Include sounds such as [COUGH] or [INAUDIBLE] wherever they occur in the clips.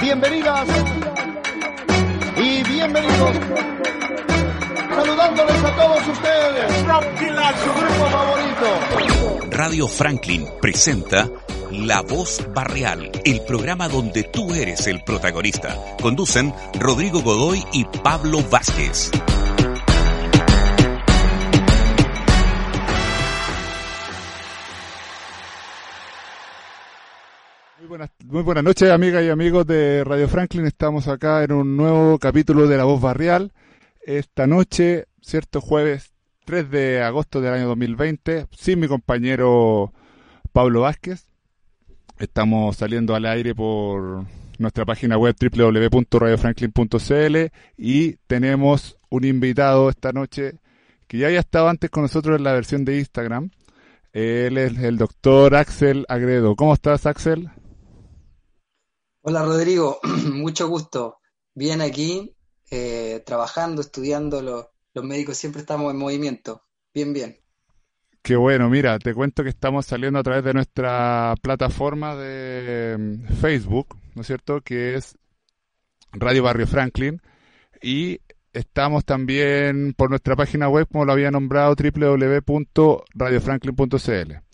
bienvenidas y bienvenidos. Saludándoles a todos ustedes. Su grupo favorito. Radio Franklin presenta La Voz Barrial, el programa donde tú eres el protagonista. Conducen Rodrigo Godoy y Pablo Vázquez. Muy buenas, noches, amigas y amigos de Radio Franklin. Estamos acá en un nuevo capítulo de La Voz Barrial. Esta noche, cierto jueves 3 de agosto del año 2020, sin mi compañero Pablo Vázquez. Estamos saliendo al aire por nuestra página web www.radiofranklin.cl y tenemos un invitado esta noche que ya había estado antes con nosotros en la versión de Instagram. Él es el doctor Axel Agredo. ¿Cómo estás, Axel? Hola Rodrigo, [CLEARS THROAT] mucho gusto. Bien aquí, eh, trabajando, estudiando, lo- los médicos siempre estamos en movimiento. Bien, bien. Qué bueno, mira, te cuento que estamos saliendo a través de nuestra plataforma de mm, Facebook, ¿no es cierto? Que es Radio Barrio Franklin. Y estamos también por nuestra página web, como lo había nombrado, www.radiofranklin.cl.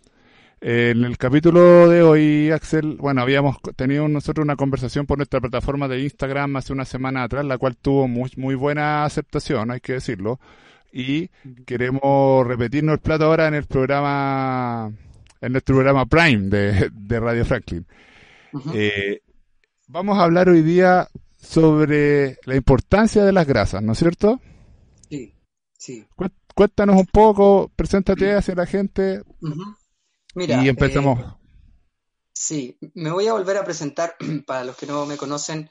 En el capítulo de hoy, Axel, bueno, habíamos tenido nosotros una conversación por nuestra plataforma de Instagram hace una semana atrás, la cual tuvo muy, muy buena aceptación, hay que decirlo. Y queremos repetirnos el plato ahora en el programa, en nuestro programa Prime de, de Radio Franklin. Eh, vamos a hablar hoy día sobre la importancia de las grasas, ¿no es cierto? Sí, sí. Cué- Cuéntanos un poco, preséntate hacia la gente Ujú. Mira, y empezamos. eh, sí, me voy a volver a presentar [CLEARS THROAT] para los que no me conocen.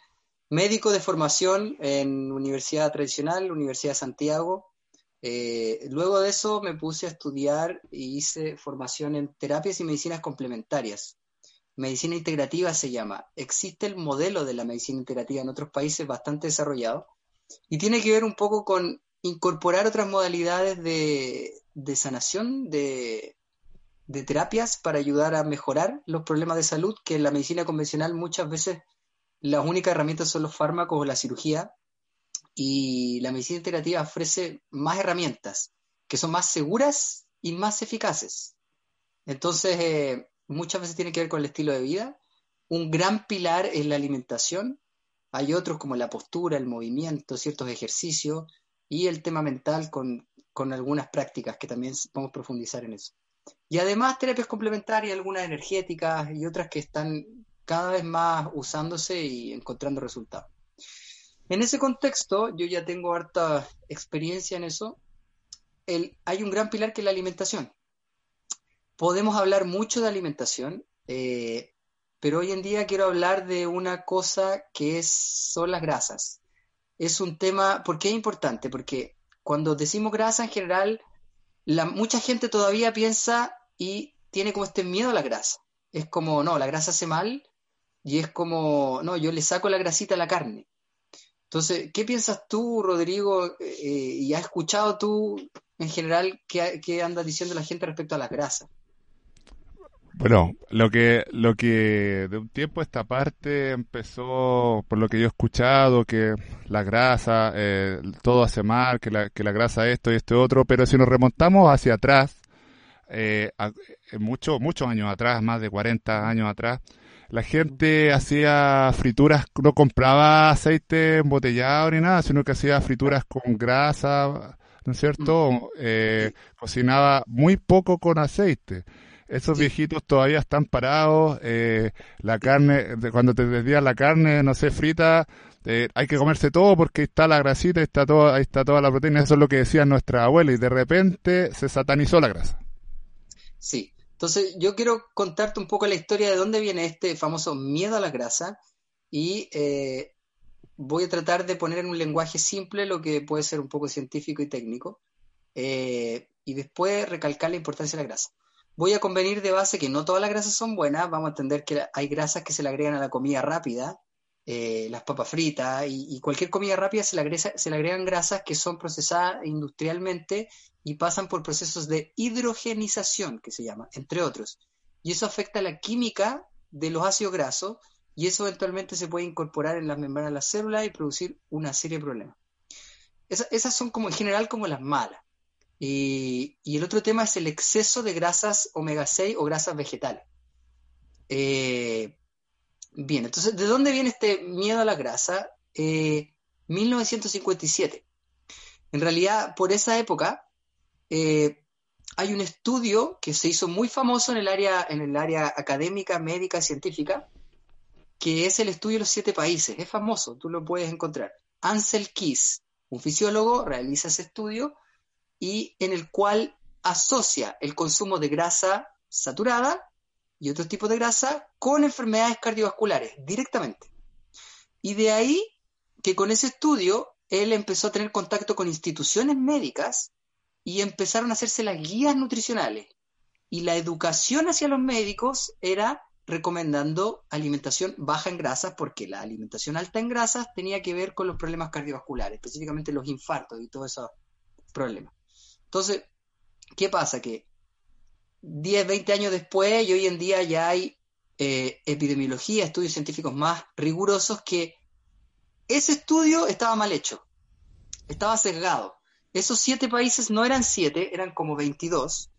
Médico de formación en Universidad Tradicional, Universidad de Santiago. Eh, luego de eso me puse a estudiar y hice formación en terapias y medicinas complementarias. Medicina integrativa se llama. Existe el modelo de la medicina integrativa en otros países bastante desarrollado y tiene que ver un poco con incorporar otras modalidades de, de sanación, de, de terapias para ayudar a mejorar los problemas de salud, que en la medicina convencional muchas veces las únicas herramientas son los fármacos o la cirugía, y la medicina integrativa ofrece más herramientas que son más seguras y más eficaces. Entonces, eh, muchas veces tiene que ver con el estilo de vida. Un gran pilar es la alimentación. Hay otros como la postura, el movimiento, ciertos ejercicios y el tema mental con, con algunas prácticas que también a profundizar en eso. Y además terapias complementarias, algunas energéticas y otras que están cada vez más usándose y encontrando resultados. En ese contexto, yo ya tengo harta experiencia en eso. Hay un gran pilar que es la alimentación. Podemos hablar mucho de alimentación, eh, pero hoy en día quiero hablar de una cosa que es, son las grasas. Es un tema, ¿por qué es importante? Porque cuando decimos grasa en general, mucha gente todavía piensa y tiene como este miedo a la grasa. Es como, no, la grasa hace mal y es como, no, yo le saco la grasita a la carne. Entonces, ¿qué piensas tú, Rodrigo? eh, y has escuchado tú en general qué, qué anda diciendo la gente respecto a las grasas? Bueno, lo que, lo que de un tiempo esta parte empezó, por lo que yo he escuchado, que la grasa, eh, todo hace mal, que la, que la grasa esto y esto otro, pero si nos remontamos hacia atrás, eh, eh, mucho- muchos años atrás, más de 40 años atrás, la gente hacía frituras, no compraba aceite embotellado ni nada, sino que hacía frituras con grasa, ¿no es cierto? Eh, cocinaba muy poco con aceite. Esos viejitos todavía están parados, eh, la carne, cuando te desvías la carne, no sé, frita, eh, hay que comerse todo porque ahí está la grasita, ahí está toda, ahí está toda la proteína, eso es lo que decían nuestras abuelas, y de repente se satanizó la grasa. Sí. Entonces, yo quiero contarte un poco la historia de dónde viene este famoso miedo a la grasa y eh, voy a tratar de poner en un lenguaje simple lo que puede ser un poco científico y técnico eh, y después recalcar la importancia de la grasa. Voy a convenir de base que no todas las grasas son buenas, vamos a entender que hay grasas que se le agregan a la comida rápida, eh, las papas fritas y, cualquier comida rápida se le, agresa- se le agregan grasas que son procesadas industrialmente y pasan por procesos de hidrogenización, que se llama, entre otros. Y eso afecta la química de los ácidos grasos y eso eventualmente se puede incorporar en las membranas de las células y producir una serie de problemas. esas son como en general como las malas. Y, el otro tema es el exceso de grasas omega 6 o grasas vegetales. Eh, bien, entonces, ¿de dónde viene este miedo a la grasa? 1957. Eh, en realidad, por esa época, eh, hay un estudio que se hizo muy famoso en el área, en el área académica, médica, científica, que es el estudio de los siete países. Es famoso, tú lo puedes encontrar. Ansel Keys, un fisiólogo, realiza ese estudio y en el cual asocia el consumo de grasa saturada y otros tipos de grasa con enfermedades cardiovasculares directamente. Y de ahí que con ese estudio él empezó a tener contacto con instituciones médicas y empezaron a hacerse las guías nutricionales. Y la educación hacia los médicos era recomendando alimentación baja en grasas, porque la alimentación alta en grasas tenía que ver con los problemas cardiovasculares, específicamente los infartos y todos esos problemas. Entonces, ¿qué pasa? Que 10, 20 años después y hoy en día ya hay eh, epidemiología, estudios científicos más rigurosos que ese estudio estaba mal hecho, estaba sesgado. Esos siete países no eran siete, eran como 22,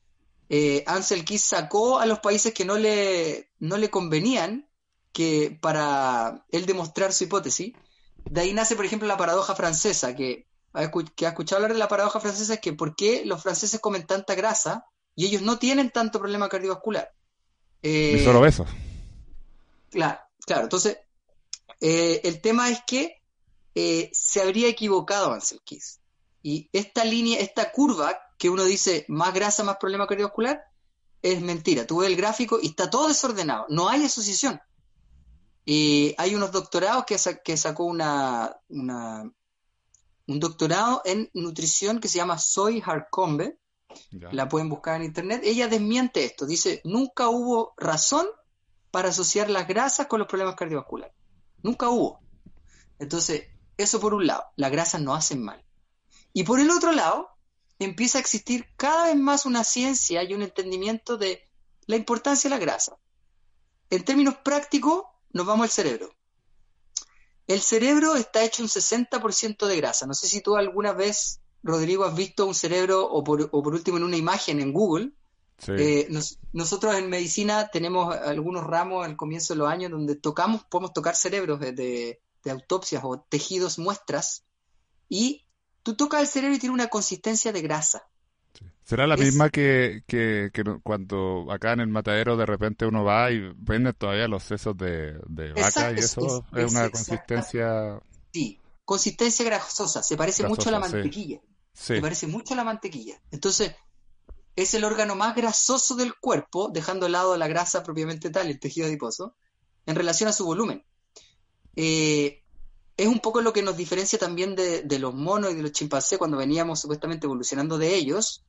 eh, Ansel Keys sacó a los países que no le, no le convenían que para él demostrar su hipótesis. De ahí nace, por ejemplo, la paradoja francesa, que, que ha escuchado hablar de la paradoja francesa, es que por qué los franceses comen tanta grasa y ellos no tienen tanto problema cardiovascular. Eh, y solo besos. Claro, claro. Entonces, eh, el tema es que eh, se habría equivocado Ansel Keys. Y esta línea, esta curva que uno dice más grasa, más problema cardiovascular, es mentira. Tú ves el gráfico y está todo desordenado. No hay asociación. Y hay unos doctorados que, que sacó una, un doctorado en nutrición que se llama Soy Harcombe. La pueden buscar en internet. Ella desmiente esto. Dice, nunca hubo razón para asociar las grasas con los problemas cardiovasculares. Nunca hubo. Entonces, eso por un lado. Las grasas no hacen mal. Y por el otro lado, empieza a existir cada vez más una ciencia y un entendimiento de la importancia de la grasa. En términos prácticos, nos vamos al cerebro. El cerebro está hecho un 60% de grasa. No sé si tú alguna vez, Rodrigo, has visto un cerebro o por, último en una imagen en Google. Eh, nosotros en medicina tenemos algunos ramos al comienzo de los años donde tocamos, podemos tocar cerebros de, de autopsias o tejidos muestras y tú tocas el cerebro y tiene una consistencia de grasa. ¿Será la misma que, que, cuando acá en el matadero de repente uno va y vende todavía los sesos de, vaca y eso es, una consistencia... Sí, consistencia grasosa, se parece mucho a la mantequilla. Se parece mucho a la mantequilla. Entonces, es el órgano más grasoso del cuerpo, dejando al lado la grasa propiamente tal, el tejido adiposo, en relación a su volumen. Eh, es un poco lo que nos diferencia también de, los monos y de los chimpancés cuando veníamos supuestamente evolucionando de ellos.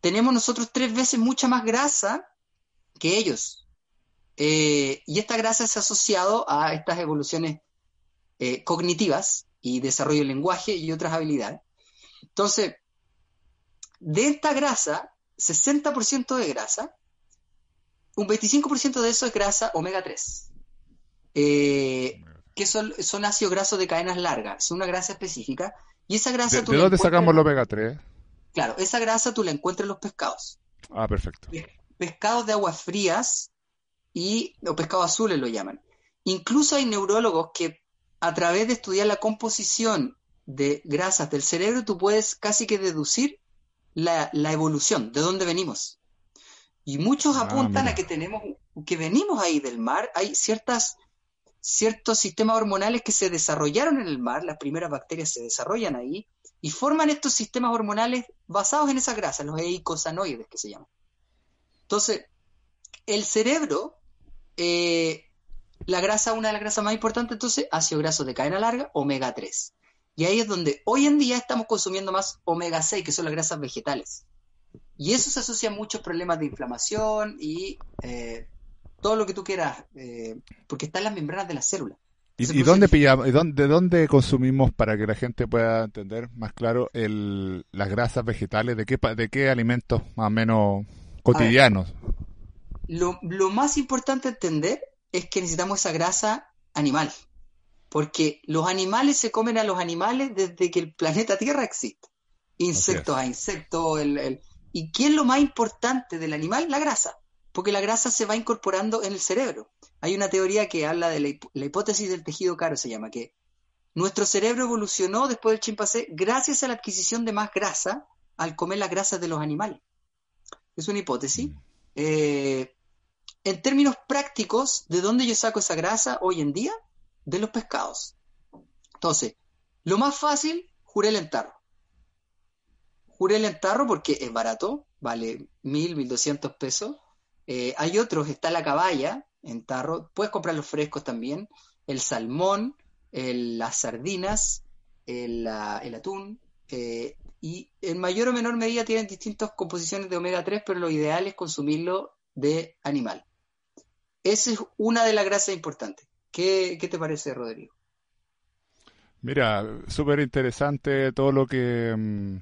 Tenemos nosotros tres veces mucha más grasa que ellos. Eh, y esta grasa se ha asociado a estas evoluciones eh, cognitivas y desarrollo del lenguaje y otras habilidades. Entonces, de esta grasa, 60% de grasa, un 25% de eso es grasa omega 3. Eh, que son, ácidos grasos de cadenas largas, es una grasa específica. Y esa grasa... ¿De, dónde sacamos los omega 3? Claro, esa grasa tú la encuentras en los pescados. Ah, perfecto. Pescados de aguas frías y, o pescados azules lo llaman. Incluso hay neurólogos que a través de estudiar la composición de grasas del cerebro, tú puedes casi que deducir la, evolución, de dónde venimos. Y muchos ah, apuntan a que tenemos, que venimos ahí del mar, hay ciertas ciertos sistemas hormonales que se desarrollaron en el mar, las primeras bacterias se desarrollan ahí y forman estos sistemas hormonales basados en esa grasa, los eicosanoides que se llaman. Entonces, el cerebro, eh, la grasa, una de las grasas más importantes, entonces, ácido graso de cadena larga, omega 3. Y ahí es donde hoy en día estamos consumiendo más omega 6, que son las grasas vegetales. Y eso se asocia a muchos problemas de inflamación y eh, todo lo que tú quieras, eh, porque están las membranas de la célula. ¿Y, dónde pillamos, y dónde, de dónde consumimos para que la gente pueda entender más claro el, las grasas vegetales? ¿De qué, de qué alimentos más o menos cotidianos? lo, lo, más importante entender es que necesitamos esa grasa animal. Porque los animales se comen a los animales desde que el planeta Tierra existe. Insectos a insectos. El, ¿Y qué es lo más importante del animal? La grasa. Porque la grasa se va incorporando en el cerebro. Hay una teoría que habla de la, hipótesis del tejido caro, se llama, que nuestro cerebro evolucionó después del chimpancé gracias a la adquisición de más grasa al comer las grasas de los animales. Es una hipótesis. Mm. Eh, en términos prácticos, ¿de dónde yo saco esa grasa hoy en día? De los pescados. Entonces, lo más fácil, jurel en tarro. Jurel en tarro porque es barato, vale mil, mil doscientos pesos. Eh, hay otros, está la caballa en tarro, puedes comprar los frescos también, el salmón, las sardinas, el, atún, eh, y en mayor o menor medida tienen distintas composiciones de omega 3, pero lo ideal es consumirlo de animal. Esa es una de las grasas importantes. ¿Qué, te parece, Rodrigo? Mira, súper interesante todo lo que, mm,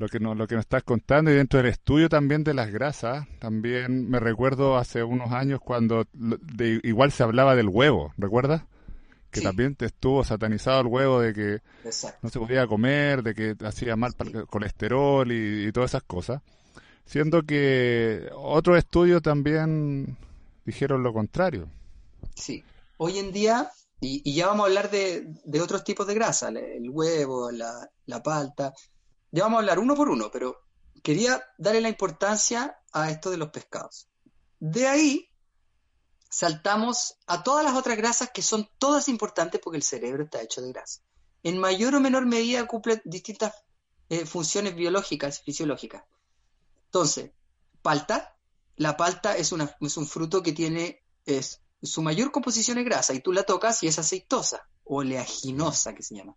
lo, que nos, lo que nos estás contando y dentro del estudio también de las grasas, también me recuerdo hace unos años cuando igual se hablaba del huevo, ¿recuerdas? que también te estuvo satanizado el huevo de que no se podía comer, de que hacía mal para el colesterol y, todas esas cosas. Siendo que otros estudios también dijeron lo contrario. Sí, hoy en día, y, ya vamos a hablar de, otros tipos de grasa, el huevo, la, la palta, ya vamos a hablar uno por uno, pero quería darle la importancia a esto de los pescados. De ahí saltamos a todas las otras grasas que son todas importantes porque el cerebro está hecho de grasa. En mayor o menor medida cumple distintas eh, funciones biológicas, fisiológicas. Entonces, palta, la palta es, un fruto que tiene, su mayor composición es grasa y tú la tocas y es aceitosa, oleaginosa que se llama.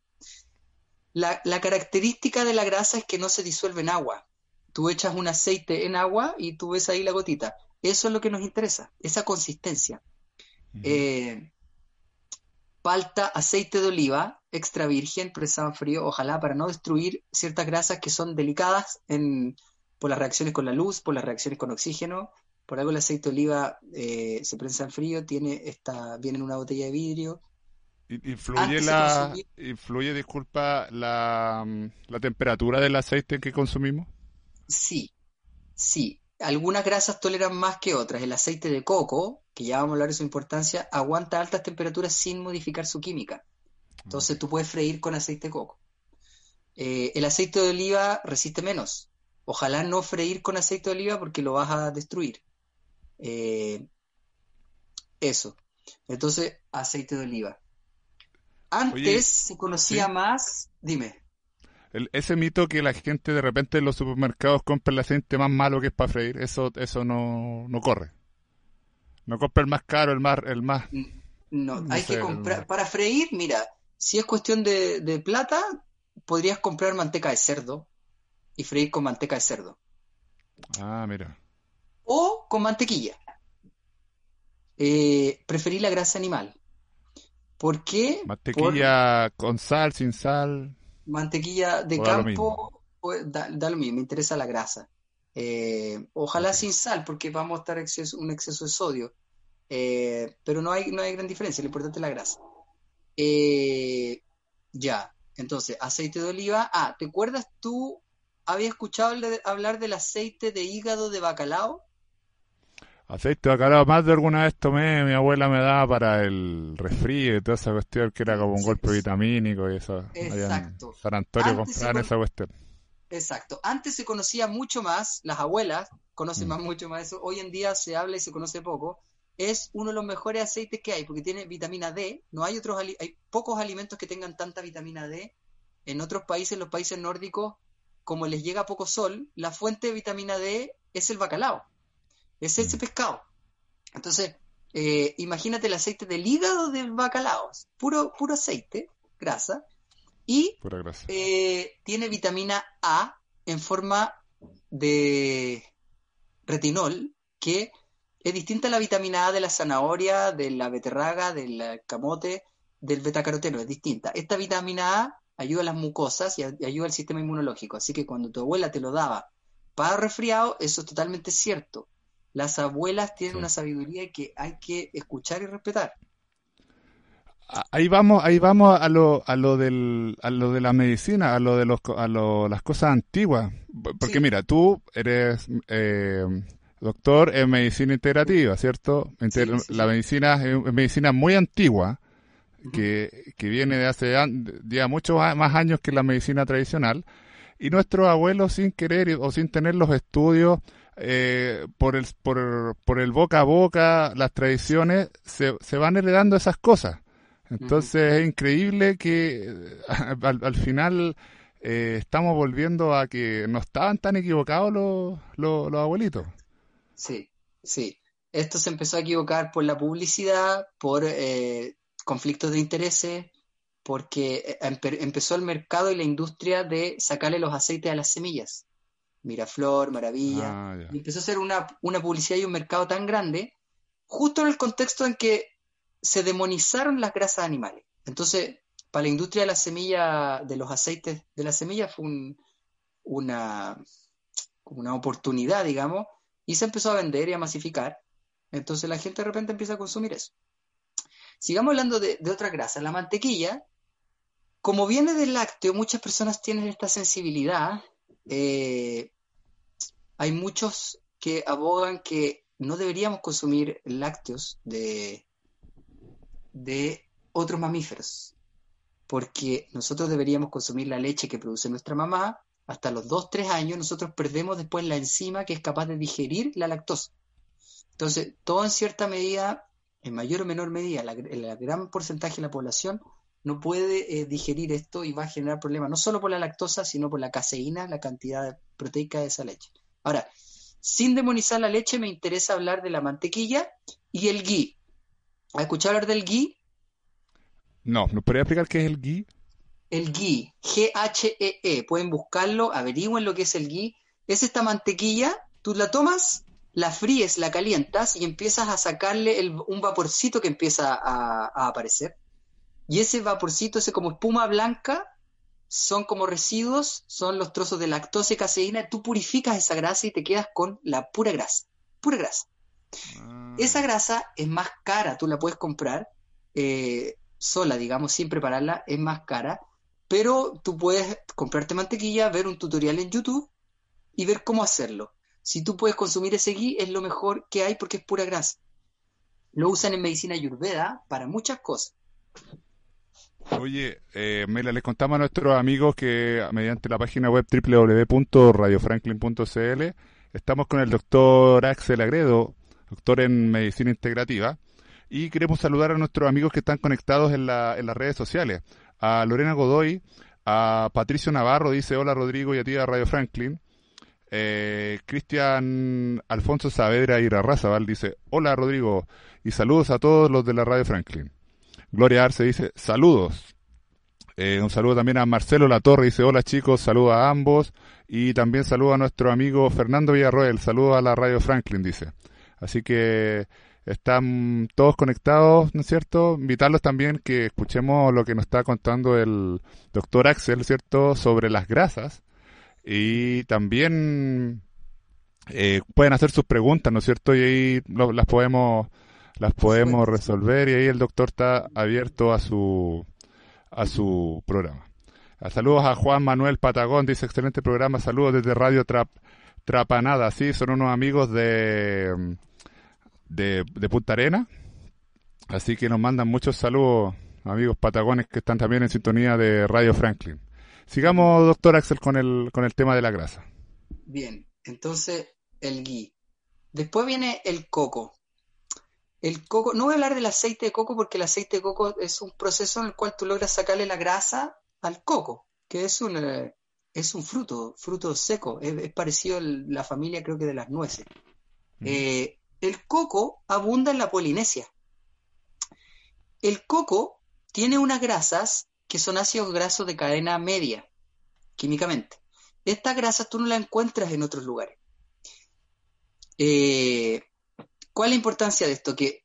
La, la característica de la grasa es que no se disuelve en agua. Tú echas un aceite en agua y tú ves ahí la gotita. Eso es lo que nos interesa, esa consistencia. Eh, palta, aceite de oliva, extra virgen, presado en frío, ojalá para no destruir ciertas grasas que son delicadas en, por las reacciones con la luz, por las reacciones con oxígeno. Por algo el aceite de oliva eh, se prensa en frío, tiene esta, viene en una botella de vidrio. ¿Influye, la, influye disculpa, la, la temperatura del aceite que consumimos? Sí, sí algunas grasas toleran más que otras. El aceite de coco, que ya vamos a hablar de su importancia, aguanta altas temperaturas sin modificar su química. Entonces tú puedes freír con aceite de coco. Eh, el aceite de oliva resiste menos. Ojalá no freír con aceite de oliva porque lo vas a destruir. Eh, eso. Entonces, aceite de oliva. Antes se conocía más. Dime ese mito que la gente de repente en los supermercados compra el aceite más malo que es para freír, eso eso no, no corre. No compra el más caro, el más... El más no, hay que comprar... Para freír, mira, si es cuestión de, de plata, podrías comprar manteca de cerdo y freír con manteca de cerdo. Ah, mira. O con mantequilla. Eh, preferí la grasa animal. ¿Por qué? Mantequilla con sal, sin sal mantequilla de campo, pues, da, lo mismo, me interesa la grasa. Eh, ojalá sin sal, porque vamos a estar exceso, un exceso de sodio. Eh, pero no hay, no hay gran diferencia, lo importante es la grasa. Eh, ya, entonces, aceite de oliva. Ah, ¿te acuerdas tú? ¿Habías escuchado hablar del aceite de hígado de bacalao? Aceite de bacalao, más de alguna vez tomé, mi abuela me daba para el resfrío y toda esa cuestión que era como un golpe vitamínico y eso. Exacto. San Antonio compraban esa cuestión. Exacto. Antes se conocía mucho más, las abuelas conocen mm. más mucho más eso. Hoy en día se habla y se conoce poco. Es uno de los mejores aceites que hay porque tiene vitamina D. No hay otros, hay pocos alimentos que tengan tanta vitamina D. En otros países, los países nórdicos, como les llega poco sol, la fuente de vitamina D es el bacalao es ese mm. pescado. Entonces, eh, imagínate el aceite del hígado del bacalao, puro, puro aceite, grasa, y eh, tiene vitamina A en forma de retinol, que es distinta a la vitamina A de la zanahoria, de la beterraga, del camote, del betacaroteno, es distinta. Esta vitamina A ayuda a las mucosas y ayuda al sistema inmunológico, así que cuando tu abuela te lo daba para resfriado, eso es totalmente cierto las abuelas tienen una sabiduría que hay que escuchar y respetar. ahí vamos, ahí vamos a lo, a lo del, a lo de la medicina, a lo de los, a lo, las cosas antiguas. Porque mira, tú eres eh, doctor en medicina integrativa, ¿cierto? la medicina es medicina muy antigua que, que viene de hace ya muchos más años que la medicina tradicional. Y nuestros abuelos, sin querer o sin tener los estudios, eh, por, el, por, por, el boca a boca, las tradiciones, se, se van heredando esas cosas. Entonces es increíble que [LAUGHS] al, final eh, estamos volviendo a que no estaban tan equivocados los, los, abuelitos. Sí, sí. Esto se empezó a equivocar por la publicidad, por eh, conflictos de intereses, porque empezó el mercado y la industria de sacarle los aceites a las semillas. Miraflor, Maravilla. Ah, y empezó a ser una, una publicidad y un mercado tan grande, justo en el contexto en que se demonizaron las grasas animales. Entonces, para la industria de la semilla, de los aceites de la semilla, fue una, una oportunidad, digamos, y se empezó a vender y a masificar. Entonces la gente de repente empieza a consumir eso. Sigamos hablando de, de otra grasa. La mantequilla, como viene del lácteo, muchas personas tienen esta sensibilidad eh, hay muchos que abogan que no deberíamos consumir lácteos de, otros mamíferos, porque nosotros deberíamos consumir la leche que produce nuestra mamá. Hasta los 2-3 años nosotros perdemos después la enzima que es capaz de digerir la lactosa. Entonces, todo en cierta medida, en mayor o menor medida, el gran porcentaje de la población no puede eh, digerir esto y va a generar problemas, no solo por la lactosa, sino por la caseína, la cantidad proteica de esa leche. Ahora, sin demonizar la leche, me interesa hablar de la mantequilla y el ghee. ¿Has escuchado hablar del ghee? No, ¿nos podría explicar qué es el ghee? El ghee, G-H-E-E, -E. pueden buscarlo, averigüen lo que es el ghee. Es esta mantequilla, tú la tomas, la fríes, la calientas y empiezas a sacarle un vaporcito que empieza a aparecer y ese vaporcito, ese como espuma blanca, son como residuos, son los trozos de lactosa y caseína. Tú purificas esa grasa y te quedas con la pura grasa. Pura grasa. Ah. Esa grasa es más cara, tú la puedes comprar eh, sola, digamos, sin prepararla, es más cara. Pero tú puedes comprarte mantequilla, ver un tutorial en YouTube y ver cómo hacerlo. Si tú puedes consumir ese ghee, es lo mejor que hay porque es pura grasa. Lo usan en medicina ayurveda para muchas cosas. Oye, eh, Mela, les contamos a nuestros amigos que mediante la página web www.radiofranklin.cl estamos con el doctor Axel Agredo, doctor en medicina integrativa, y queremos saludar a nuestros amigos que están conectados en, la, en las redes sociales. A Lorena Godoy, a Patricio Navarro, dice hola Rodrigo y a ti a Radio Franklin. Eh, Cristian Alfonso Saavedra Irarrázaval dice hola Rodrigo y saludos a todos los de la Radio Franklin. Gloria Arce dice, saludos. Eh, un saludo también a Marcelo Latorre, dice, hola chicos, saludo a ambos. Y también saludo a nuestro amigo Fernando Villarroel, saludo a la Radio Franklin, dice. Así que están todos conectados, ¿no es cierto? Invitarlos también que escuchemos lo que nos está contando el doctor Axel, ¿cierto? Sobre las grasas. Y también eh, pueden hacer sus preguntas, ¿no es cierto? Y ahí las podemos las podemos resolver y ahí el doctor está abierto a su a su programa. Saludos a Juan Manuel Patagón, dice excelente programa, saludos desde Radio Trap, Trapanada, sí, son unos amigos de, de, de Punta Arena, así que nos mandan muchos saludos, amigos patagones que están también en sintonía de Radio Franklin. Sigamos, doctor Axel, con el, con el tema de la grasa. Bien, entonces el gui. Después viene el coco. El coco, no voy a hablar del aceite de coco porque el aceite de coco es un proceso en el cual tú logras sacarle la grasa al coco, que es un, eh, es un fruto, fruto seco, es, parecido a la familia creo que de las nueces. Eh, el coco abunda en la Polinesia. El coco tiene unas grasas que son ácidos grasos de cadena media, químicamente. Estas grasas tú no las encuentras en otros lugares. Eh, ¿Cuál es la importancia de esto? Que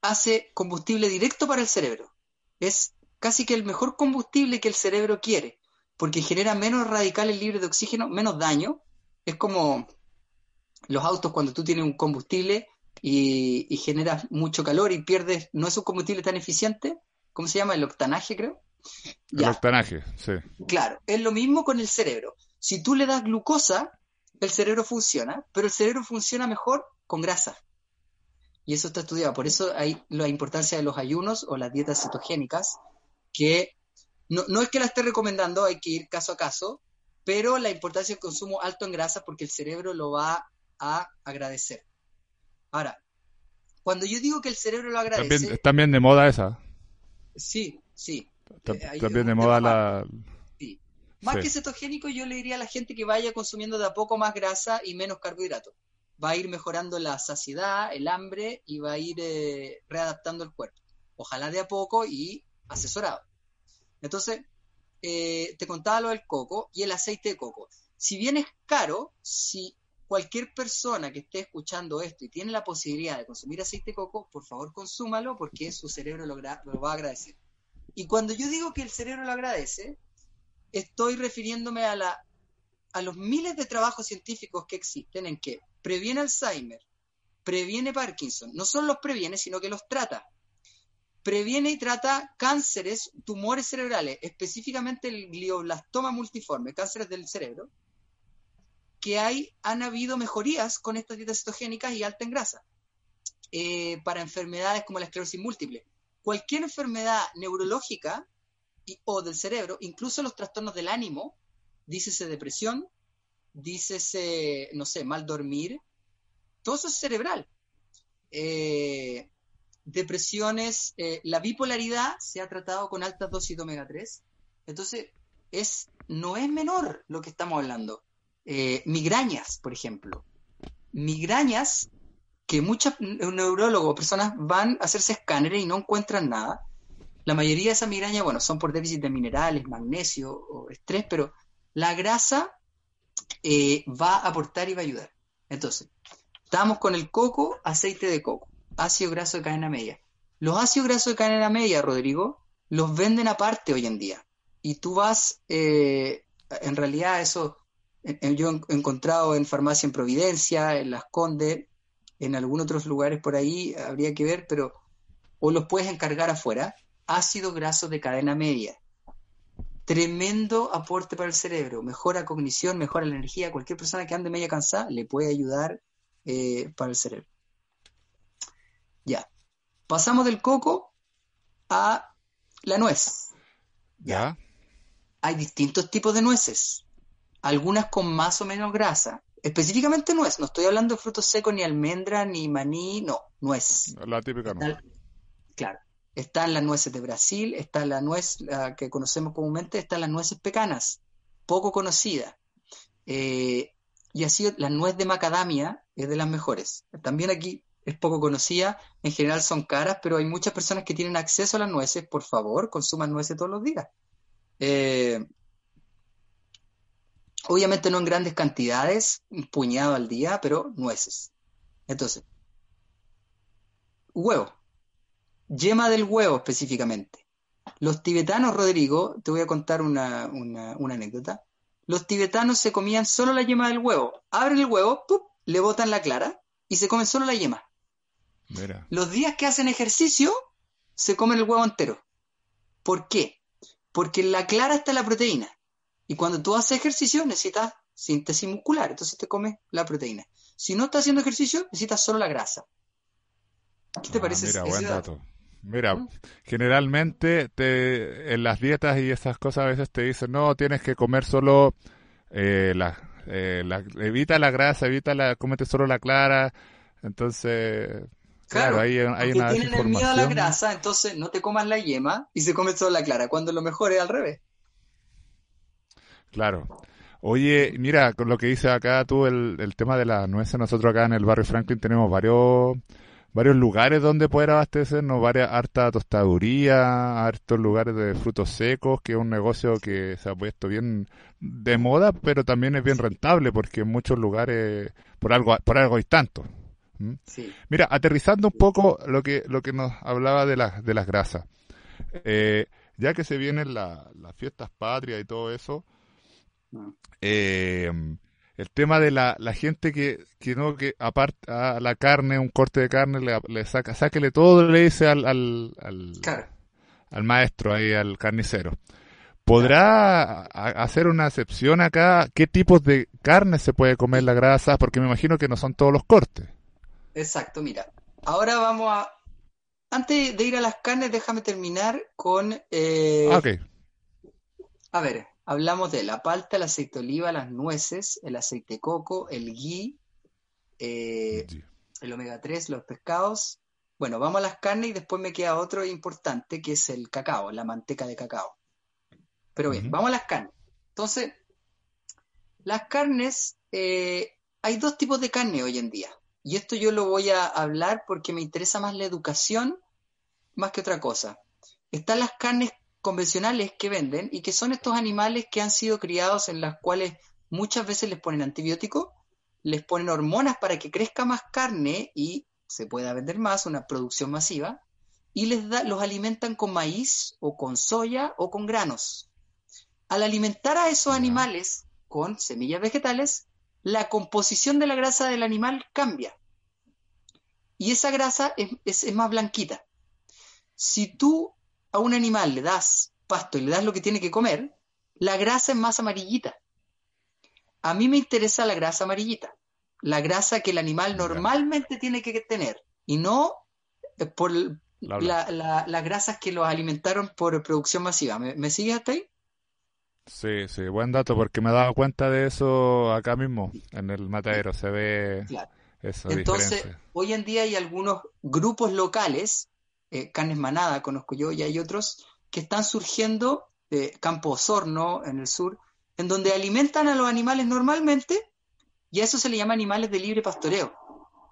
hace combustible directo para el cerebro. Es casi que el mejor combustible que el cerebro quiere, porque genera menos radicales libres de oxígeno, menos daño. Es como los autos cuando tú tienes un combustible y, generas mucho calor y pierdes, no es un combustible tan eficiente, ¿cómo se llama? El octanaje, creo. El octanaje, sí. Claro, es lo mismo con el cerebro. Si tú le das glucosa, el cerebro funciona, pero el cerebro funciona mejor con grasa. Y eso está estudiado. Por eso hay la importancia de los ayunos o las dietas cetogénicas, que no, no es que la esté recomendando, hay que ir caso a caso, pero la importancia del consumo alto en grasa porque el cerebro lo va a agradecer. Ahora, cuando yo digo que el cerebro lo agradece... También, también de moda esa. Sí, sí. Eh, también de moda la... Sí. Más que cetogénico, yo le diría a la gente que vaya consumiendo de a poco más grasa y menos carbohidratos. Va a ir mejorando la saciedad, el hambre y va a ir eh, readaptando el cuerpo. Ojalá de a poco y asesorado. Entonces, eh, te contaba lo del coco y el aceite de coco. Si bien es caro, si cualquier persona que esté escuchando esto y tiene la posibilidad de consumir aceite de coco, por favor consúmalo porque su cerebro lo, va a agradecer. Y cuando yo digo que el cerebro lo agradece, estoy refiriéndome a, a los miles de trabajos científicos que existen en que previene Alzheimer, previene Parkinson, no solo los previene, sino que los trata previene y trata cánceres, tumores cerebrales, específicamente el glioblastoma multiforme, cánceres del cerebro, que hay, han habido mejorías con estas dietas cetogénicas y alta en grasa eh, para enfermedades como la esclerosis múltiple. Cualquier enfermedad neurológica o del cerebro, incluso los trastornos del ánimo, dícese depresión, dícese, no sé, mal dormir, todo eso es cerebral. Eh, depresiones, eh, la bipolaridad se ha tratado con altas dosis de omega 3. Entonces, es, no es menor lo que estamos hablando. Eh, migrañas, por ejemplo. Migrañas que muchos neurólogos, personas van a hacerse escáneres y no encuentran nada. La mayoría de esas migrañas, bueno, son por déficit de minerales, magnesio o estrés, pero la grasa eh, va a aportar y va a ayudar. Entonces, estamos con el coco, aceite de coco ácido graso de cadena media. Los ácidos grasos de cadena media, Rodrigo, los venden aparte hoy en día. Y tú vas, eh, en realidad eso yo he encontrado en farmacia en Providencia, en Las Condes, en algunos otros lugares por ahí, habría que ver, pero o los puedes encargar afuera. Ácido graso de cadena media. Tremendo aporte para el cerebro, mejora cognición, mejora la energía. Cualquier persona que ande media cansada le puede ayudar eh, para el cerebro. Ya. Pasamos del coco a la nuez. Ya. Hay distintos tipos de nueces. Algunas con más o menos grasa. Específicamente nuez. No estoy hablando de frutos secos, ni almendra, ni maní. No, nuez. La típica nuez. claro. Están las nueces de Brasil, está la nuez que conocemos comúnmente, están las nueces pecanas, poco conocida. Eh, y así la nuez de macadamia es de las mejores. También aquí es poco conocida, en general son caras, pero hay muchas personas que tienen acceso a las nueces, por favor, consuman nueces todos los días. Eh, obviamente no en grandes cantidades, un puñado al día, pero nueces. Entonces, huevo, yema del huevo específicamente. Los tibetanos, Rodrigo, te voy a contar una, anécdota. Los tibetanos se comían solo la yema del huevo. Abren el huevo, le botan la clara y se comen solo la yema. Los días que hacen ejercicio, se comen el huevo entero. ¿Por qué? Porque en la clara está la proteína. Y cuando tú haces ejercicio, necesitas síntesis muscular. Entonces te comes la proteína. Si no estás haciendo ejercicio, necesitas solo la grasa. ¿Qué te ah, parece? Mira, buen dato. Mira, ¿Mm? generalmente te, en las dietas y esas cosas a veces te dicen, no, tienes que comer solo eh, eh, la, evita la grasa, evita la, comete solo la clara. Entonces, Claro, hay, hay una tienen el miedo a la grasa, entonces no te comas la yema y se come solo la clara, cuando lo mejor es al revés. Claro. Oye, mira, con lo que dice acá tú, el, el tema de la nueces, nosotros acá en el barrio Franklin tenemos varios varios lugares donde poder abastecernos, varias harta tostaduría, hartos lugares de frutos secos, que es un negocio que se ha puesto bien de moda, pero también es bien rentable porque en muchos lugares por algo por algo hay tanto. ¿Mm? Mira, aterrizando un poco lo que, lo que nos hablaba de, la, de las grasas. Eh, ya que se vienen las fiestas patrias y todo eso, ah. eh, el tema de la, la gente que, que no, que aparte a la carne, un corte de carne, le, le saca, sáquele todo, le dice al, al, al maestro, ahí al carnicero. ¿Podrá hacer una excepción acá? ¿Qué tipos de carne se puede comer la grasa? Porque me imagino que no son todos los cortes. Exacto, mira. Ahora vamos a... Antes de ir a las carnes, déjame terminar con... Eh... Ah, ok. A ver, hablamos de la palta, el aceite de oliva, las nueces, el aceite de coco, el ghee, eh, el omega 3, los pescados. Bueno, vamos a las carnes y después me queda otro importante que es el cacao, la manteca de cacao. Pero bien, vamos a las carnes. Entonces, las carnes, eh, hay dos tipos de carne hoy en día. Y esto yo lo voy a hablar porque me interesa más la educación más que otra cosa. Están las carnes convencionales que venden y que son estos animales que han sido criados en las cuales muchas veces les ponen antibióticos, les ponen hormonas para que crezca más carne y se pueda vender más, una producción masiva, y les da, los alimentan con maíz o con soya o con granos. Al alimentar a esos animales con semillas vegetales, la composición de la grasa del animal cambia. Y esa grasa es, más blanquita. Si tú a un animal le das pasto y le das lo que tiene que comer, la grasa es más amarillita. A mí me interesa la grasa amarillita, la grasa que el animal normalmente tiene que tener, y no eh, por las grasas que los alimentaron por producción masiva. ¿Me, me sigues hasta ahí? Sí, sí, buen dato, porque me he dado cuenta de eso acá mismo, en el matadero, se ve eso. Entonces, hoy en día hay algunos grupos locales, eh, Canes Manada conozco yo, y hay otros que están surgiendo, de Campo Osorno, en el sur, en donde alimentan a los animales normalmente, y a eso se le llama animales de libre pastoreo.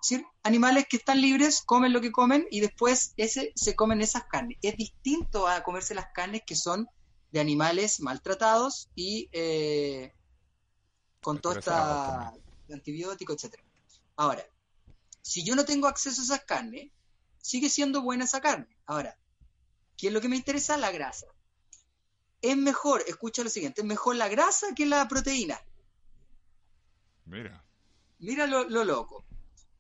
Es decir, animales que están libres, comen lo que comen, y después ese, se comen esas carnes. Es distinto a comerse las carnes que son de animales maltratados y eh, con toda esta antibiótico, etcétera. Ahora, si yo no tengo acceso a esas carnes, sigue siendo buena esa carne. Ahora, ¿qué es lo que me interesa? La grasa. Es mejor, escucha lo siguiente, es mejor la grasa que la proteína. Mira. Mira lo, loco.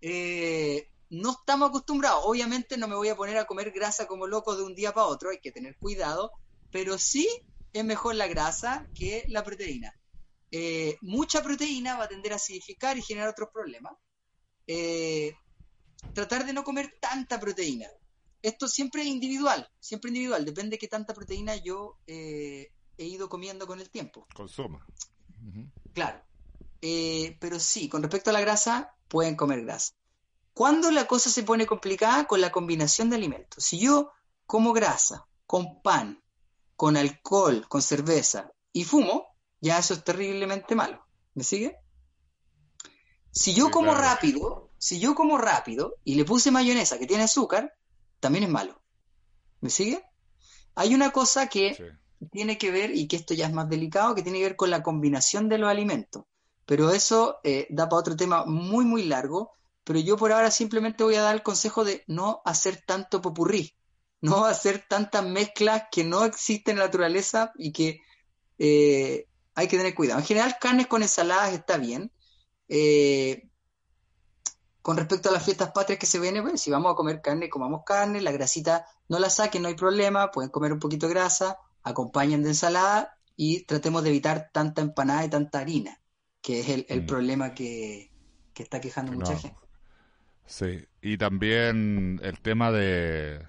Eh, no estamos acostumbrados. Obviamente no me voy a poner a comer grasa como loco de un día para otro, hay que tener cuidado, pero sí es mejor la grasa que la proteína. Eh, mucha proteína va a tender a acidificar y generar otros problemas. Eh, tratar de no comer tanta proteína. Esto siempre es individual, siempre individual, depende de qué tanta proteína yo eh, he ido comiendo con el tiempo. Consuma. Claro. pero sí, con respecto a la grasa, pueden comer grasa. ¿Cuándo la cosa se pone complicada? Con la combinación de alimentos. Si yo como grasa con pan, con alcohol, con cerveza y fumo, ya eso es terriblemente malo. ¿Me sigue? Si yo como rápido, si yo como rápido y le puse mayonesa que tiene azúcar, también es malo. ¿Me sigue? Hay una cosa que tiene que ver, y que esto ya es más delicado, que tiene que ver con la combinación de los alimentos. Pero eso eh, da para otro tema muy, muy largo. Pero yo por ahora simplemente voy a dar el consejo de no hacer tanto popurrí no [LAUGHS] hacer tantas mezclas que no existen en la naturaleza y que eh, hay que tener cuidado. En general, carnes con ensaladas está bien. Eh, con respecto a las fiestas patrias que se vienen, pues, si vamos a comer carne, comamos carne, la grasita no la saquen, no hay problema, pueden comer un poquito de grasa, acompañen de ensalada y tratemos de evitar tanta empanada y tanta harina, que es el, mm. problema que, está quejando mucha gente. Sí, y también el tema de,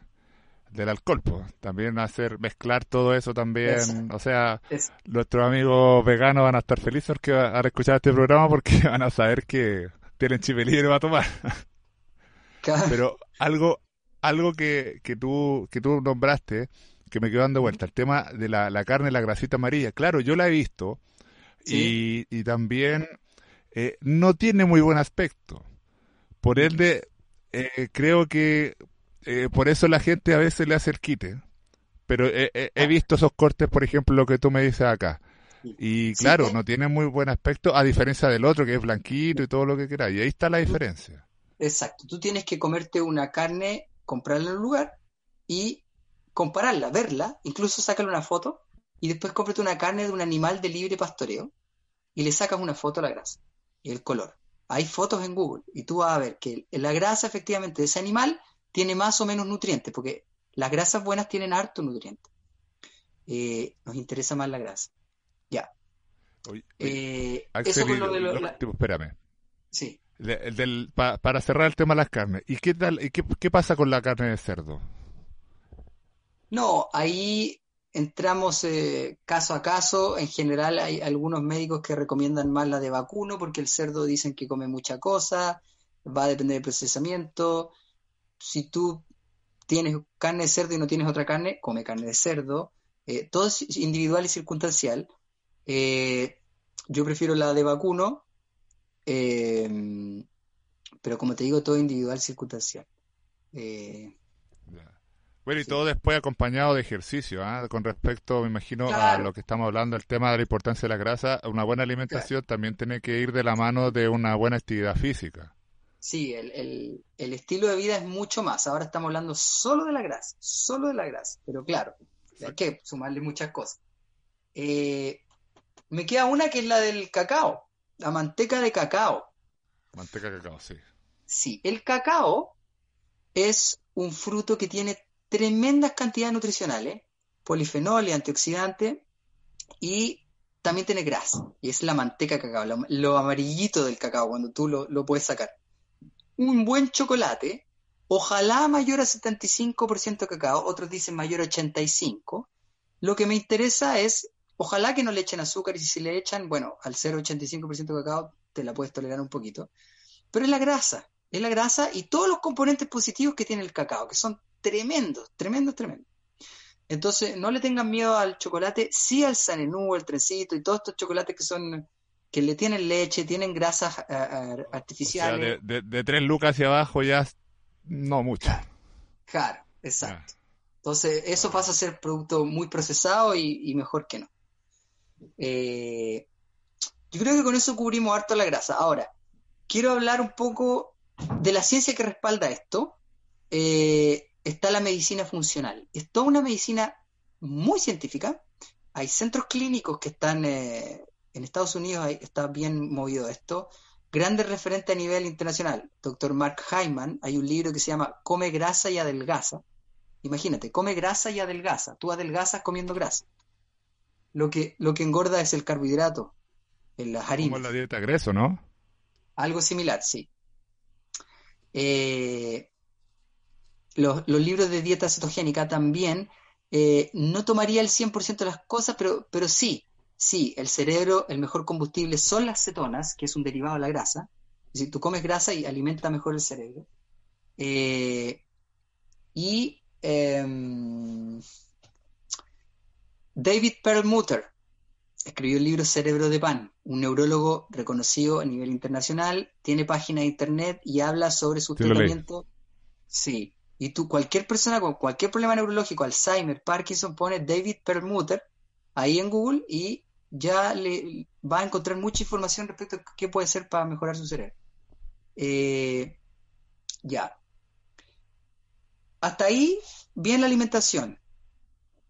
del alcohol, pues. También hacer, mezclar todo eso también. O sea, nuestros amigos veganos van a estar felices porque van a escuchar este programa porque [LAUGHS] van a saber que tienen chip libre para tomar. [LAUGHS] Pero algo, algo que, que tú, que tú nombraste, que me quedó dando vuelta, el tema de la, la carne, la grasita amarilla. Claro, yo la he visto y, y, también eh, no tiene muy buen aspecto. Por ende, eh, creo que eh, por eso la gente a veces le hace el quite. Pero he, ah. visto esos cortes, por ejemplo, lo que tú me dices acá. Y claro, no tiene muy buen aspecto, a diferencia del otro, que es blanquito y todo lo que quieras. Y ahí está la diferencia. Exacto. Tú tienes que comerte una carne, comprarla en un lugar y compararla, verla, incluso sacarle una foto y después cómprate una carne de un animal de libre pastoreo y le sacas una foto a la grasa y el color. Hay fotos en Google y tú vas a ver que la grasa efectivamente de ese animal tiene más o menos nutrientes, porque Las grasas buenas tienen harto nutriente. Eh, nos interesa más la grasa. Ya. Eh, eso con lo de lo, espérame. Sí. para cerrar el tema de las carnes, ¿y qué tal, y qué, pasa con la carne de cerdo? No, ahí entramos eh, caso a caso. En general hay algunos médicos que recomiendan más la de vacuno porque el cerdo dicen que come mucha cosa, va a depender del procesamiento. Si tú tienes carne de cerdo y no tienes otra carne, come carne de cerdo. Eh, todo es individual y circunstancial. Eh, yo prefiero la de vacuno, eh, pero como te digo, todo individual, circunstancial. Eh, bueno, y todo después acompañado de ejercicio, ¿ah? con respecto, me imagino, a lo que estamos hablando, el tema de la importancia de la grasa, una buena alimentación también tiene que ir de la mano de una buena actividad física. Sí, el, estilo de vida es mucho más. Ahora estamos hablando solo de la grasa, solo de la grasa, pero claro, hay que sumarle muchas cosas. Eh, me queda una que es la del cacao, la manteca de cacao. Manteca de cacao, sí. Sí, el cacao es un fruto que tiene tremendas cantidades nutricionales, polifenoles, antioxidantes y también tiene grasa. Y es la manteca de cacao, lo, amarillito del cacao cuando tú lo, lo puedes sacar. Un buen chocolate, ojalá mayor a 75% cacao, otros dicen mayor a 85%. Lo que me interesa es Ojalá que no le echen azúcar y si le echan, bueno, al 0,85% de cacao te la puedes tolerar un poquito. Pero es la grasa, es la grasa y todos los componentes positivos que tiene el cacao, que son tremendos, tremendos, tremendos. Entonces, no le tengan miedo al chocolate, sí al sanenú, al trencito y todos estos chocolates que son que le tienen leche, tienen grasas artificiales. de, de, tres lucas hacia abajo ya no mucho. Claro, exacto. Entonces, eso pasa a ser producto muy procesado y mejor que no. Eh, yo creo que con eso cubrimos harto la grasa. Ahora, quiero hablar un poco de la ciencia que respalda esto. Eh, está la medicina funcional. Es toda una medicina muy científica. Hay centros clínicos que están eh, en Estados Unidos, está bien movido esto. Grandes referentes a nivel internacional. Doctor Mark Hyman, hay un libro que se llama Come grasa y adelgaza. Imagínate, come grasa y adelgaza. Tú adelgazas comiendo grasa lo que, lo que engorda es el carbohidrato, en las harinas. Como la dieta greso, ¿no? Algo similar, sí. Eh, los, libros de dieta cetogénica también eh, no tomaría el 100% de las cosas, pero, pero sí, sí, el cerebro, el mejor combustible son las cetonas, que es un derivado de la grasa. Es decir, tú comes grasa y alimenta mejor el cerebro. Eh, y em, David Perlmutter escribió el libro Cerebro de Pan, un neurólogo reconocido a nivel internacional, tiene página de internet y habla sobre su tratamiento. Sí, y tú, cualquier persona con cualquier problema neurológico, Alzheimer, Parkinson, pone David Perlmutter ahí en Google y ya le va a encontrar mucha información respecto a qué puede ser para mejorar su cerebro. Eh, ya. Hasta ahí, bien la alimentación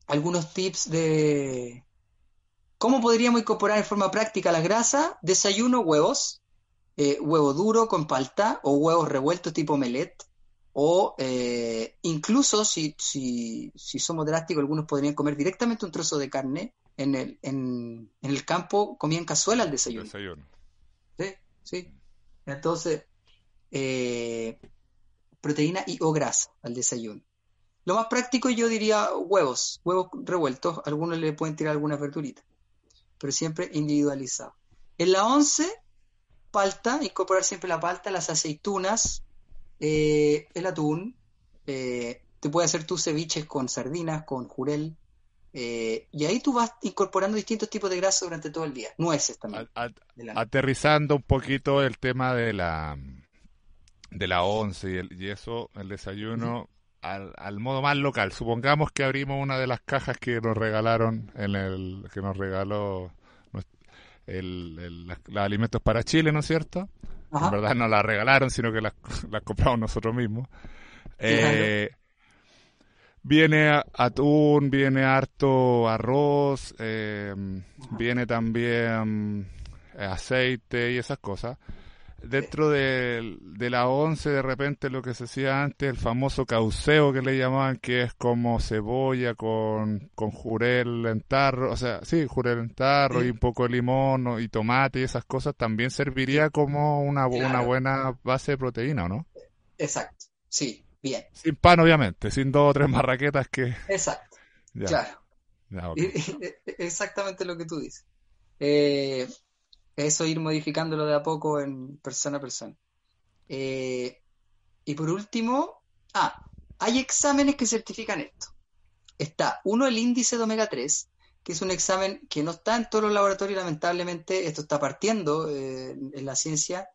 algunos tips de cómo podríamos incorporar en forma práctica las grasas. Desayuno, huevos, eh, huevo duro con palta o huevos revueltos tipo melet. O eh, incluso si, si, si, somos drásticos, algunos podrían comer directamente un trozo de carne en el, en, el campo, comían cazuela al desayuno. desayuno. Sí, sí. Entonces, eh, proteína y o grasa al desayuno. Lo más práctico yo diría huevos, huevos revueltos, algunos le pueden tirar alguna verdurita, pero siempre individualizado. En la 11, palta, incorporar siempre la palta, las aceitunas, eh, el atún, eh, te puedes hacer tus ceviches con sardinas, con jurel, eh, y ahí tú vas incorporando distintos tipos de grasa durante todo el día. Nueces también. aterrizando un poquito el tema de la de la once y, eso, el desayuno, al, modo más local. Supongamos que abrimos una de las cajas que nos regalaron, en el que nos regaló el, los alimentos para Chile, ¿no es cierto? En verdad no la regalaron, sino que las, [LAUGHS] compramos nosotros mismos. Eh, viene atún, viene harto arroz, eh, viene también eh, aceite y esas cosas. Dentro de, de la once de repente lo que se hacía antes, el famoso cauceo que le llamaban, que es como cebolla con, con jurel en tarro, o sea, sí, jurel en tarro y un poco de limón y tomate y esas cosas, también serviría como una, una buena base de proteína, ¿no? Exacto, sí, bien. Sin pan, obviamente, sin dos o tres marraquetas que... Exacto, claro. Exactamente lo que tú dices. Eh, eso ir modificándolo de a poco en persona a persona. Eh, y por último, ah, hay exámenes que certifican esto. Está uno el índice de omega 3, que es un examen que no está en todos los laboratorios, lamentablemente, esto está partiendo eh, en la ciencia.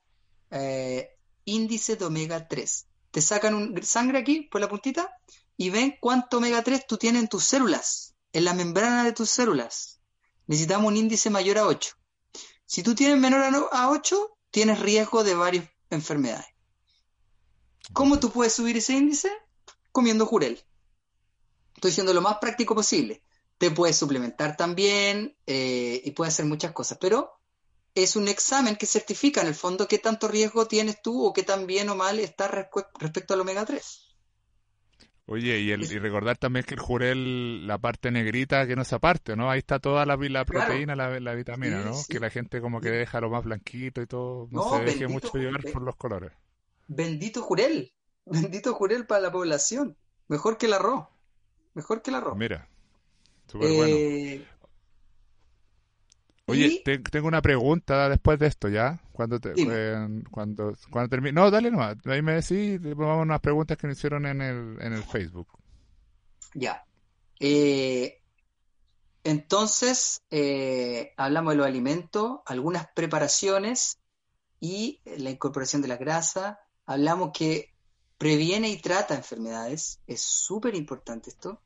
Eh, índice de omega 3. Te sacan un, sangre aquí por la puntita y ven cuánto omega 3 tú tienes en tus células, en la membrana de tus células. Necesitamos un índice mayor a 8. Si tú tienes menor a 8, tienes riesgo de varias enfermedades. ¿Cómo tú puedes subir ese índice? Comiendo jurel. Estoy diciendo lo más práctico posible. Te puedes suplementar también eh, y puedes hacer muchas cosas, pero es un examen que certifica en el fondo qué tanto riesgo tienes tú o qué tan bien o mal estás respecto al omega 3. Oye, y, el, y recordar también que el jurel, la parte negrita, que no se aparte, ¿no? Ahí está toda la, la proteína, la, vitamina, ¿no? Que la gente como que deja lo más blanquito y todo, no, se deje mucho llevar por los colores. Bendito jurel, [LAUGHS] bendito jurel para la población. Mejor que el arroz, mejor que el arroz. Mira, súper bueno. Eh, Oye, tengo una pregunta después de esto, ¿ya? Cuando te, cuando cuando termine. No, dale nomás. Ahí me decís, vamos unas preguntas que me hicieron en el, en el Facebook. Ya. Eh, entonces, eh, hablamos de los alimentos, algunas preparaciones y la incorporación de la grasa. Hablamos que previene y trata enfermedades. Es súper importante esto.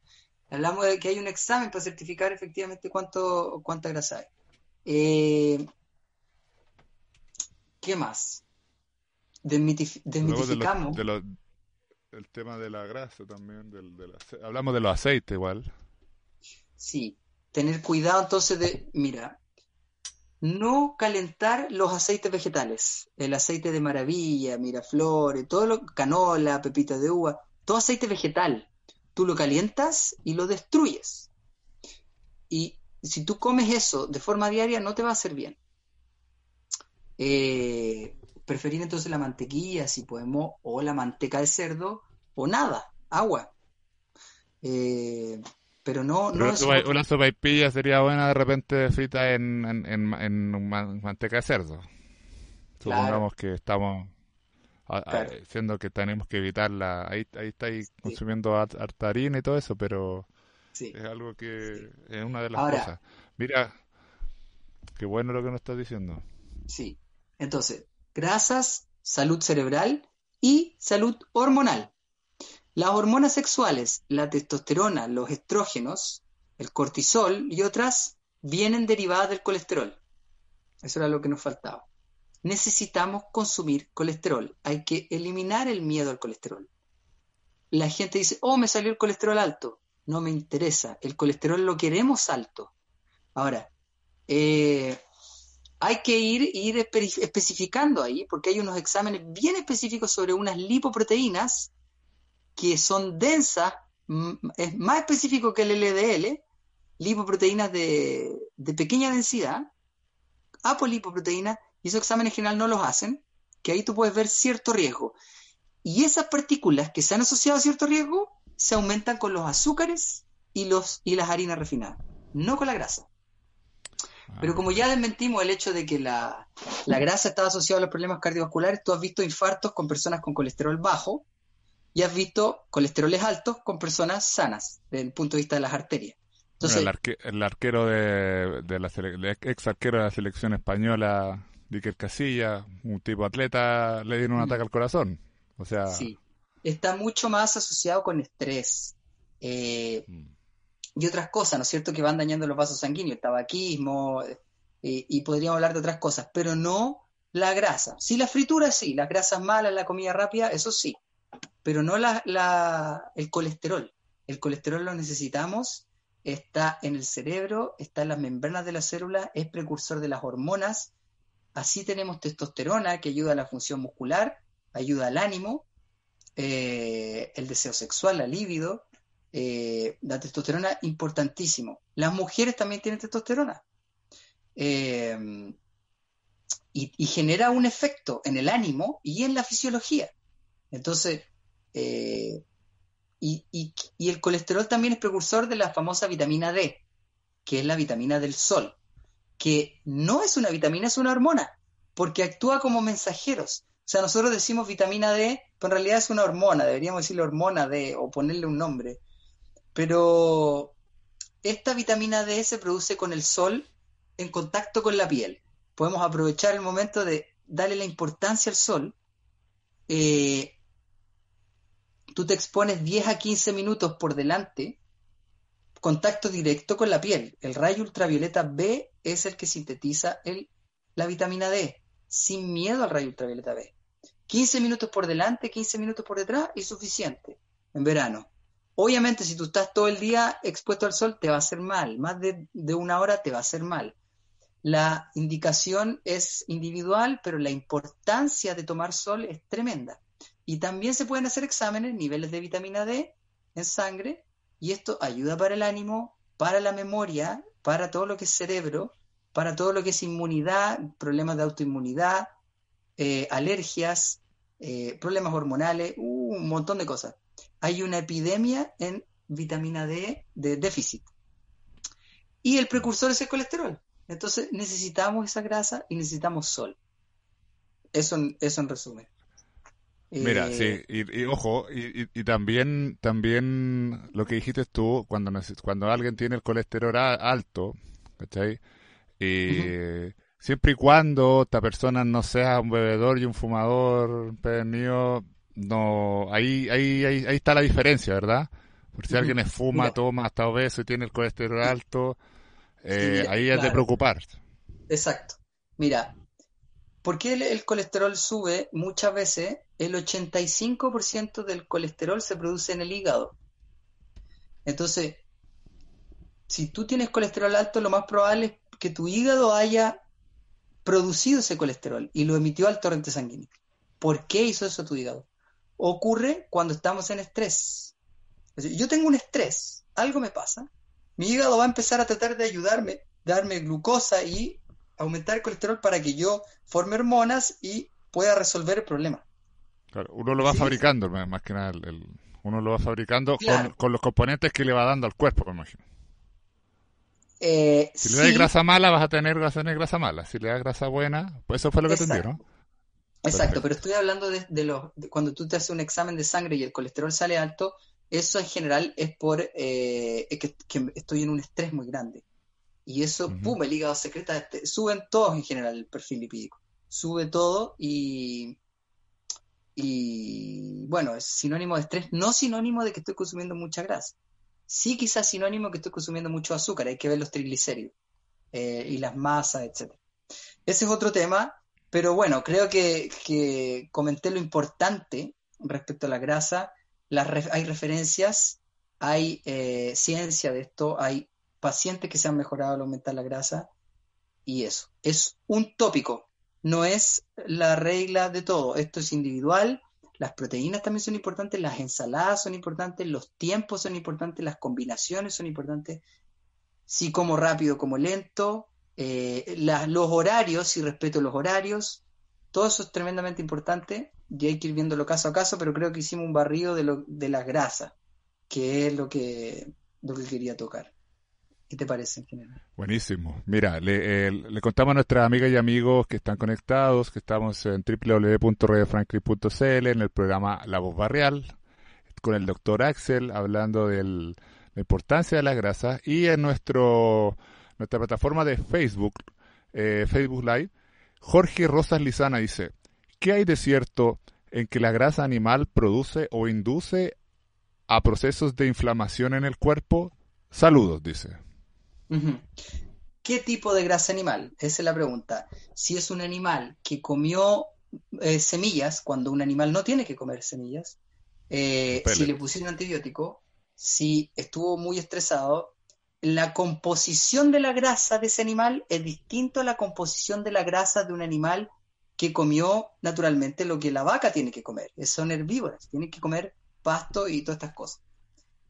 Hablamos de que hay un examen para certificar efectivamente cuánto, cuánta grasa hay. Eh, ¿Qué más? desmitificamos. el tema de la grasa también. hablamos de los aceites igual. Sí, tener cuidado entonces de, mira, no calentar los aceites vegetales. El aceite de maravilla, miraflores, todo lo, canola, pepita de uva, todo aceite vegetal. Tú lo calientas y lo destruyes. Y si tú comes eso de forma diaria, no te va a hacer bien. Eh, preferir entonces la mantequilla, si podemos, o la manteca de cerdo, o nada, agua. Eh, pero no, no una, sopa pilla sería buena de repente frita en, en, manteca de cerdo. Supongamos que estamos diciendo que tenemos que evitarla. Ahí, ahí estáis consumiendo harta harina y todo eso, pero es algo que es una de las cosas. Mira, qué bueno lo que nos estás diciendo. Sí. Entonces, grasas, salud cerebral y salud hormonal. Las hormonas sexuales, la testosterona, los estrógenos, el cortisol y otras vienen derivadas del colesterol. Eso era lo que nos faltaba. Necesitamos consumir colesterol. Hay que eliminar el miedo al colesterol. La gente dice, oh, me salió el colesterol alto no me interesa. El colesterol lo queremos alto. Ahora, eh, hay que ir, especificando ahí, porque hay unos exámenes bien específicos sobre unas lipoproteínas que son densas, es más específico que el LDL, lipoproteínas de, de pequeña densidad, apolipoproteínas, y esos exámenes en general no los hacen, que ahí tú puedes ver cierto riesgo. Y esas partículas que se han asociado a cierto riesgo se aumentan con los azúcares y, los, y las harinas refinadas, no con la grasa. Pero como ya desmentimos el hecho de que la, grasa está asociada a los problemas cardiovasculares, tú has visto infartos con personas con colesterol bajo y has visto colesteroles altos con personas sanas, desde el punto de vista de las arterias. Entonces, el, arquero de, la ex arquero de la selección española, Dicker Casilla, un tipo atleta, le dieron un mm. ataque al corazón. O sea, sí está mucho más asociado con estrés eh, mm. Y otras cosas, ¿no es cierto?, que van dañando los vasos sanguíneos, el tabaquismo, eh, y podríamos hablar de otras cosas, pero no la grasa. Sí, la fritura sí, las grasas malas, la comida rápida, eso sí, pero no la, el colesterol. El colesterol lo necesitamos, está en el cerebro, está en las membranas de la célula, es precursor de las hormonas, Así tenemos testosterona que ayuda a la función muscular, ayuda al ánimo, eh, el deseo sexual, la libido, eh, la testosterona importantísimo. Las mujeres también tienen testosterona. Eh, y, genera un efecto en el ánimo y en la fisiología. Entonces, y, y, el colesterol también es precursor de la famosa vitamina D, que es la vitamina del sol, que no es una vitamina, es una hormona, porque actúa como mensajeros. O sea, nosotros decimos vitamina D, pero en realidad es una hormona, deberíamos decirle hormona D o ponerle un nombre. Pero esta vitamina D se produce con el sol en contacto con la piel. Podemos aprovechar el momento de darle la importancia al sol. Eh, tú te expones 10 a 15 minutos por delante, contacto directo con la piel. El rayo ultravioleta B es el que sintetiza la vitamina D, sin miedo al rayo ultravioleta B. 15 minutos por delante, 15 minutos por detrás y suficiente en verano. Obviamente, si tú estás todo el día expuesto al sol, te va a hacer mal. Más de, una hora te va a hacer mal. La indicación es individual, pero la importancia de tomar sol es tremenda. Y también se pueden hacer exámenes, niveles de vitamina D en sangre, y esto ayuda para el ánimo, para la memoria, para todo lo que es cerebro, para todo lo que es inmunidad, problemas de autoinmunidad, eh, alergias, eh, problemas hormonales, uh, un montón de cosas. Hay una epidemia en vitamina D de déficit. Y el precursor es el colesterol. Entonces necesitamos esa grasa y necesitamos sol. Eso, eso en resumen. Mira, sí, eh, y, ojo, y, también, también lo que dijiste tú, cuando, cuando alguien tiene el colesterol alto, ¿cachai? Y, Siempre y cuando esta persona no sea un bebedor y un fumador mío, no, ahí, ahí, ahí, ahí está la diferencia, ¿verdad? Porque si alguien es fuma, toma, hasta obeso y tiene el colesterol alto, eh, ahí es de preocuparse. Exacto. Mira, ¿por qué el, colesterol sube? Muchas veces el 85% del colesterol se produce en el hígado. Entonces, si tú tienes colesterol alto, lo más probable es que tu hígado haya producido ese colesterol y lo emitió al torrente sanguíneo. ¿Por qué hizo eso tu hígado? Ocurre cuando estamos en estrés. yo tengo un estrés, algo me pasa, mi hígado va a empezar a tratar de ayudarme, darme glucosa y aumentar el colesterol para que yo forme hormonas y pueda resolver el problema. Claro, uno lo va fabricando, más que nada, uno lo va fabricando con, con, los componentes que le va dando al cuerpo, me imagino. Eh, si le das grasa mala, vas a tener, vas grasa mala. Si le das grasa buena, pues eso fue lo que entendieron. Exacto, pero estoy hablando de, los, cuando tú te haces un examen de sangre y el colesterol sale alto, eso en general es por eh, que, estoy en un estrés muy grande. Y eso, pum, el hígado secreta, este, suben todos en general el perfil lipídico. Sube todo y, y bueno, es sinónimo de estrés, no sinónimo de que estoy consumiendo mucha grasa sí quizás sinónimo que estoy consumiendo mucho azúcar, hay que ver los triglicéridos eh, y las masas, etc. Ese es otro tema, pero bueno, creo que, comenté lo importante respecto a la grasa, hay referencias, hay eh, ciencia de esto, hay pacientes que se han mejorado al aumentar la grasa y eso. Es un tópico, no es la regla de todo, esto es individual las proteínas también son importantes, las ensaladas son importantes, los tiempos son importantes, las combinaciones son importantes, si como rápido como lento, eh, los horarios, si respeto los horarios, todo eso es tremendamente importante y hay que ir viéndolo caso a caso, pero creo que hicimos un barrido de, lo, de las grasas, que es lo que, lo que quería tocar. ¿Qué te parece en general? Buenísimo. Mira, le, le, contamos a nuestras amigas y amigos que están conectados que estamos en www.radiofranklin.cl en el programa La Voz Barrial con el doctor Axel hablando de la importancia de la grasa y en nuestro nuestra plataforma de Facebook, eh, Facebook Live, Jorge Rosas Lizana dice, ¿qué hay de cierto en que la grasa animal produce o induce a procesos de inflamación en el cuerpo? Saludos, dice. ¿Qué tipo de grasa animal? Esa es la pregunta. Si es un animal que comió eh, semillas, cuando un animal no tiene que comer semillas, eh, si le pusieron antibiótico, si estuvo muy estresado, la composición de la grasa de ese animal es distinto a la composición de la grasa de un animal que comió naturalmente lo que la vaca tiene que comer. Son herbívoras, tienen que comer pasto y todas estas cosas.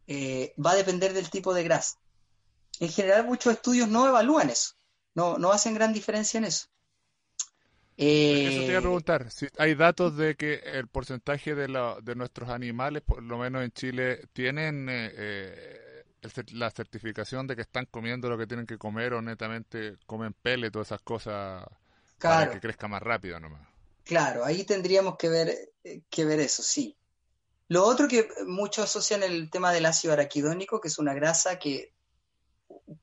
Eh, va a depender del tipo de grasa. En general muchos estudios no evalúan eso, no, no hacen gran diferencia en eso. eso te iba a eh, preguntar, si hay datos de que el porcentaje de, de nuestros animales, por lo menos en Chile, tienen eh, la certificación de que están comiendo lo que tienen que comer o netamente comen pele, todas esas cosas para que crezca más rápido nomás. Claro, ahí tendríamos que ver, que ver eso, sí. Lo otro que muchos asocian el tema del ácido araquidónico, que es una grasa que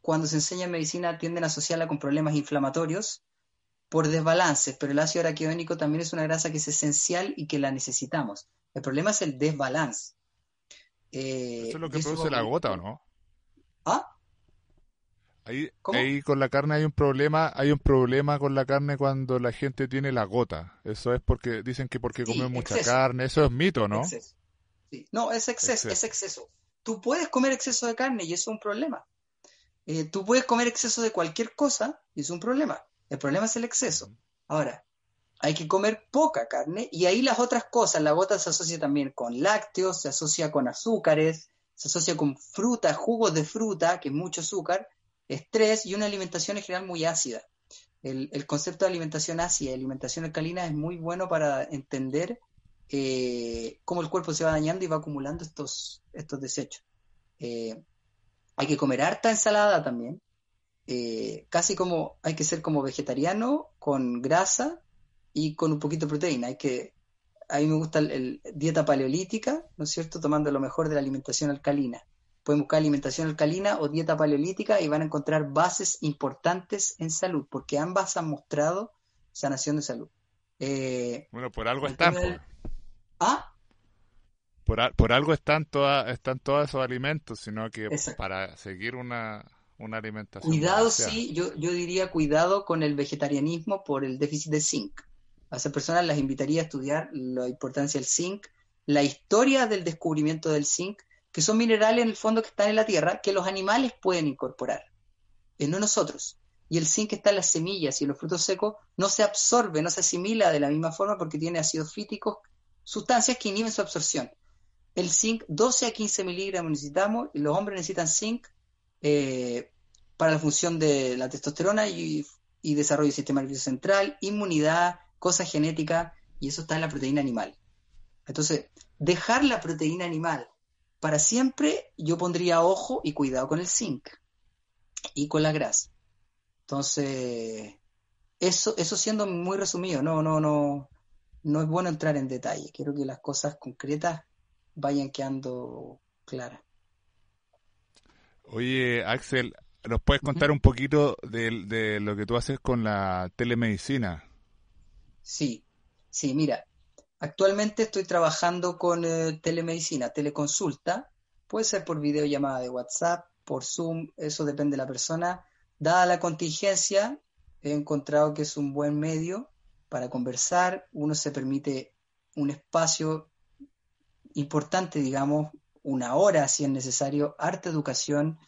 cuando se enseña en medicina tienden a asociarla con problemas inflamatorios por desbalances, pero el ácido araquidónico también es una grasa que es esencial y que la necesitamos. El problema es el desbalance. Eh, ¿Eso es lo que produce la gota o no? ¿Ah? Ahí, ahí, con la carne hay un problema, hay un problema con la carne cuando la gente tiene la gota. Eso es porque dicen que porque comen mucha carne, eso es mito, ¿no? No, es exceso, es exceso. Tú puedes comer exceso de carne y eso es un problema. Eh, tú puedes comer exceso de cualquier cosa y es un problema. El problema es el exceso. Ahora, hay que comer poca carne y ahí las otras cosas, la gota se asocia también con lácteos, se asocia con azúcares, se asocia con fruta, jugos de fruta, que es mucho azúcar, estrés y una alimentación en general muy ácida. El, concepto de alimentación ácida y alimentación alcalina es muy bueno para entender eh, cómo el cuerpo se va dañando y va acumulando estos, estos desechos. Eh, hay que comer harta ensalada también. Eh, casi como hay que ser como vegetariano con grasa y con un poquito de proteína. Hay que, a mí me gusta el, dieta paleolítica, ¿no es cierto? Tomando lo mejor de la alimentación alcalina. Pueden buscar alimentación alcalina o dieta paleolítica y van a encontrar bases importantes en salud, porque ambas han mostrado sanación de salud. Eh, bueno, por algo están. ¿Ah? Por, algo están, todas están todos esos alimentos, sino que para seguir una, alimentación. Cuidado, sí, yo, yo diría cuidado con el vegetarianismo por el déficit de zinc. A esas personas las invitaría a estudiar la importancia del zinc, la historia del descubrimiento del zinc, que son minerales en el fondo que están en la tierra, que los animales pueden incorporar, y no nosotros. Y el zinc que está en las semillas y en los frutos secos no se absorbe, no se asimila de la misma forma porque tiene ácidos fíticos, sustancias que inhiben su absorción el zinc 12 a 15 miligramos necesitamos y los hombres necesitan zinc eh, para la función de la testosterona y, desarrollo del sistema nervioso central, inmunidad, cosas genéticas y eso está en la proteína animal. Entonces, dejar la proteína animal para siempre, yo pondría ojo y cuidado con el zinc y con la grasa. Entonces, eso, eso siendo muy resumido, no, no, no, no es bueno entrar en detalle. Quiero que las cosas concretas vayan quedando claras. Oye, Axel, ¿nos puedes contar un poquito de, lo que tú haces con la telemedicina? Sí, sí, mira, actualmente estoy trabajando con eh, telemedicina, teleconsulta, puede ser por videollamada de WhatsApp, por Zoom, eso depende de la persona. Dada la contingencia, he encontrado que es un buen medio para conversar, uno se permite un espacio importante, digamos, una hora si es necesario, arte educación